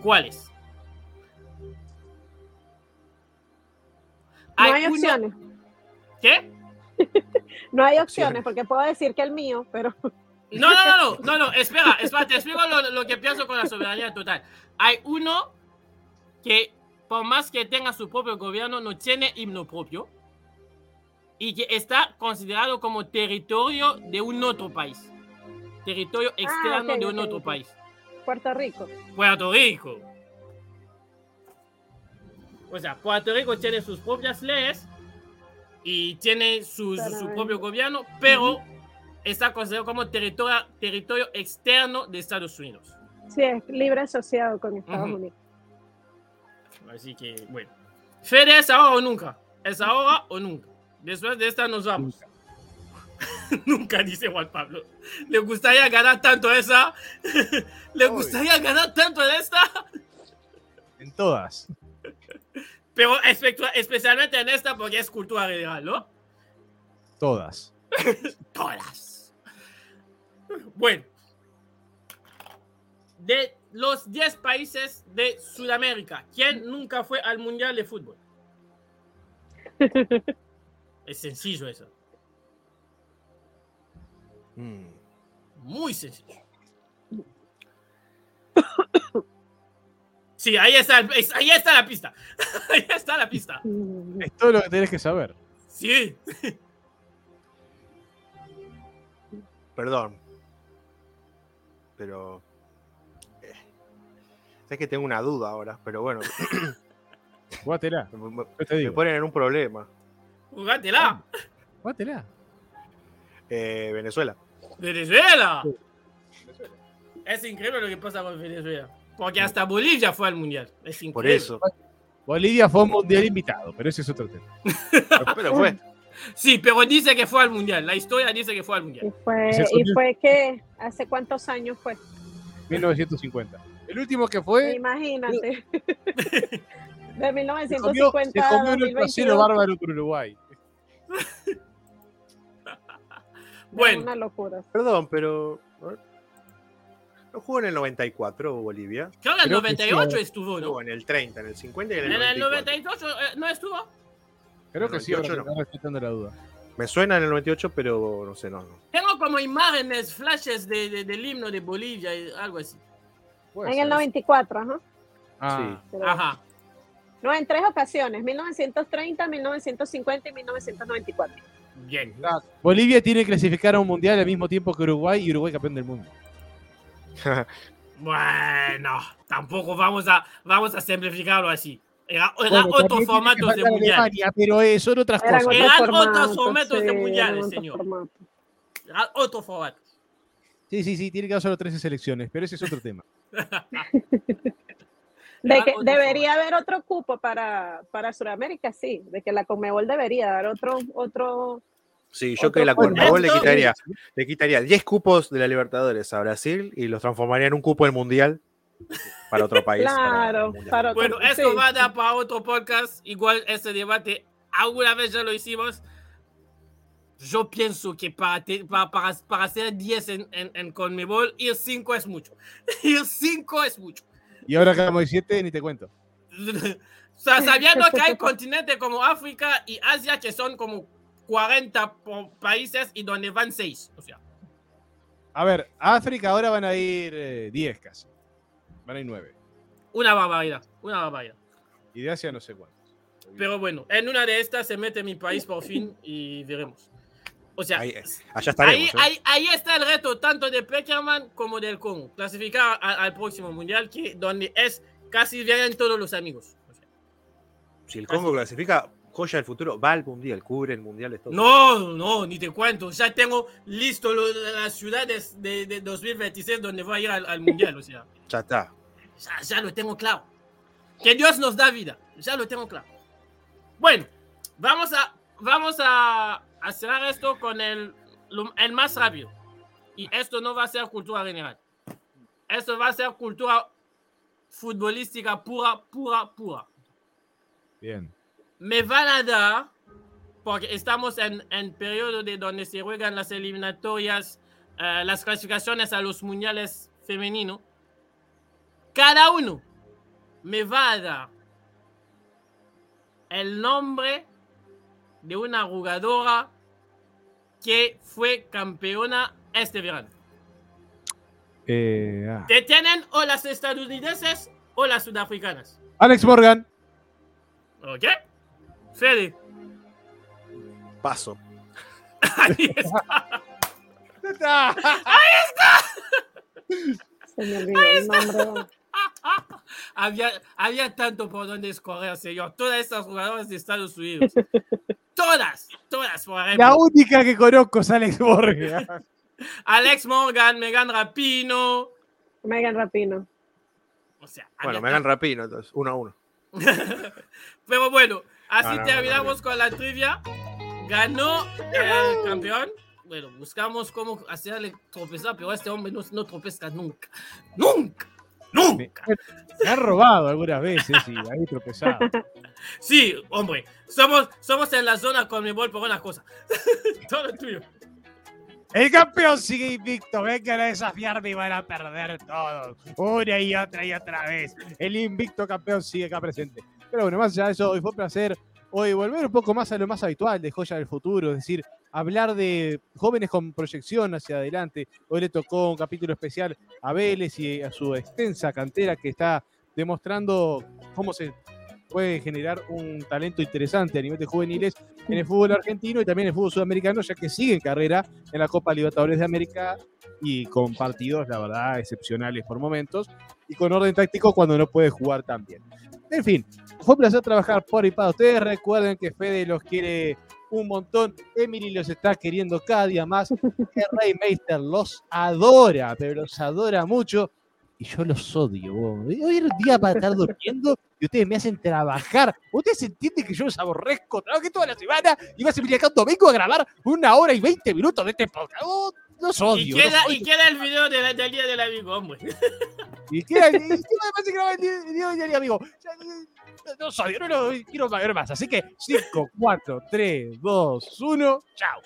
¿Cuál es? hay opciones. ¿Qué? No hay opciones, porque puedo decir que el mío, pero No, no, no, no, no, no, espera, espera, te explico lo, lo que pienso con la soberanía total. Hay uno que, por más que tenga su propio gobierno, no tiene himno propio y que está considerado como territorio de un otro país. Territorio externo ok, de un ok, otro país. Puerto Rico. Puerto Rico. O sea, Puerto Rico tiene sus propias leyes y tiene su, su- su propio gobierno, pero está considerado como territorio, territorio externo de Estados Unidos. Sí, es libre asociado con Estados Ujú. Unidos. Así que, bueno. Fede es ahora o nunca. Es ahora o nunca. Después de esta nos vamos. nunca, dice Juan Pablo. ¿Le gustaría ganar tanto esa? ¿Le gustaría ganar tanto en esta? En todas. Pero espe- especialmente en esta porque es cultura general, ¿no? Todas. Todas. Bueno. De los 10 países de Sudamérica, ¿quién nunca fue al Mundial de Fútbol? Es sencillo eso. Mm. Muy sencillo. Sí, ahí está, ahí está la pista. Ahí está la pista. Es todo lo que tenés que saber. Sí. Perdón. Pero. eh, Sé que tengo una duda ahora, pero bueno, Jugátela. me, ponen en un problema. Jugátela. Jugátela. Eh, Venezuela. Venezuela. Es increíble lo que pasa con Venezuela. Porque hasta Bolivia fue al mundial. Es increíble. Por eso. Bolivia fue un mundial invitado, pero ese es otro tema. Pero fue. Sí, pero dice que fue al mundial. La historia dice que fue al Y mundial. fue, Ese y fue- fue que, ¿hace cuántos años fue? 1950. El último que fue. Imagínate. De Se comió, 1950 se a comió un trasero 2022. bárbaro por Uruguay. Bueno, Una locura. Perdón, pero. ¿No jugó en el 94 Bolivia? creo que en el creo que sí, 98 eh. estuvo, ¿no? Jugó en el 30, en el 50 y en el En el 98 94. eh, no estuvo. Creo que sí, ahora 98 me está respetando la duda. Me suena en el 98, pero no sé, no. no. Tengo como imágenes, flashes de, de- del himno de Bolivia y algo así. Puede En el 94, ajá. Ah, Pero- Ajá. No, en tres ocasiones, 1930, 1950 y 1994. Bien. Bolivia tiene que clasificar a un mundial al mismo tiempo que Uruguay y Uruguay campeón del mundo. Bueno, tampoco vamos a, vamos a simplificarlo así. Era, era Bueno, otros formatos de mundial. Alemania, pero eh, son otras Eran cosas. Eran otros formatos, de sí, mundiales, eran otros señor. formatos. Era otro formato. Sí, sí, sí, tiene que haber solo 13 selecciones, pero ese es otro tema. De que debería haber otro cupo para, para Sudamérica, sí. De que la Conmebol debería dar otro, otro. Sí, yo Otro que la. Conmebol le quitaría, le quitaría 10 cupos de la Libertadores a Brasil y los transformaría en un cupo del Mundial para otro país. Claro, para otro- Bueno, esto sí. va a dar para otro podcast. Igual este debate, alguna vez ya lo hicimos. Yo pienso que para, te- para, para, para hacer 10 en, en, en Conmebol, ir 5 es mucho. Ir 5 es mucho. Y ahora acabamos de 7, ni te cuento. O sea, sabiendo que hay continentes como África y Asia que son como 40 po- países y donde van 6. O sea, A ver, a África ahora van a ir eh, 10 casi. Van a ir 9. una barbaridad, una barbaridad. Y de Asia no sé cuántos. Pero bueno, en una de estas se mete mi país por fin y veremos. O sea, Ahí, allá ahí, estaremos. ¿eh? ahí, ahí está el reto tanto de Peckerman como del Congo. Clasificar a- al próximo mundial, que donde es casi vienen todos los amigos. O sea, Si el Congo clasifica, joya del futuro, va al Mundial, cubre el Mundial de Estados no, no, ni te cuento. Ya tengo listo lo de las ciudades de, de 2026 donde voy a ir al, al mundial. O sea, Ya está. ya, ya lo tengo claro. Que Dios nos da vida. Ya lo tengo claro. Bueno, vamos a, vamos a, a cerrar esto con el, el más rápido. Y esto no va a ser cultura general. Esto va a ser cultura futbolística pura, pura, pura. Bien. Me van a dar, porque estamos en, en periodo de donde se juegan las eliminatorias, eh, las clasificaciones a los mundiales femeninos. Cada uno me va a dar el nombre de una jugadora que fue campeona este verano. Eh, ah. Te tienen o las estadounidenses o las sudafricanas. Alex Morgan. ¿Ok? Fede. Paso. Ahí está. Se me olvidó el nombre. había, había tanto por donde escoger, señor. Todas estas jugadoras de Estados Unidos. todas, todas, por ejemplo. La única que conozco es Alex Morgan. Alex Morgan, Megan Rapino. Megan Rapino. O sea, Bueno, había me hagan rapino, entonces, uno a uno. Pero bueno, así terminamos con la trivia. Ganó el campeón. Bueno, buscamos cómo hacerle tropezar, pero este hombre no, no tropeza nunca. ¡Nunca! Me, ¡Nunca! me han robado algunas veces y ahí tropezado. Sí, hombre, somos, somos en la zona con mi bol por una cosa. Todo tuyo. El campeón sigue invicto. Vengan a desafiarme y van a perder todos. Una y otra y otra vez. El invicto campeón sigue acá presente. Pero bueno, más allá de eso, hoy fue un placer hoy volver un poco más a lo más habitual de Joya del Futuro, es decir, hablar de jóvenes con proyección hacia adelante. Hoy le tocó un capítulo especial a Vélez y a su extensa cantera que está demostrando cómo se puede generar un talento interesante a nivel de juveniles en el fútbol argentino y también en el fútbol sudamericano, ya que sigue en carrera en la Copa Libertadores de América y con partidos, la verdad, excepcionales por momentos y con orden táctico cuando no puede jugar tan bien. En fin, fue un placer trabajar por y para ustedes. Recuerden que Fede los quiere un montón. Emily los está queriendo cada día más. Rey Meister los adora, pero los adora mucho. Y yo los odio. Hoy era un día para estar durmiendo y ustedes me hacen trabajar. Ustedes entienden que yo los aborrezco. Trabajé toda la semana y vas a venir acá un domingo a grabar una hora y veinte minutos de este podcast. Los odio. Y los queda, odio. y queda el video de la- del día del amigo, hombre. Y queda, y queda además de grabar el día- el día del amigo. No soy, no lo quiero ver más. Así que 5, 4, 3, 2, 1, chao.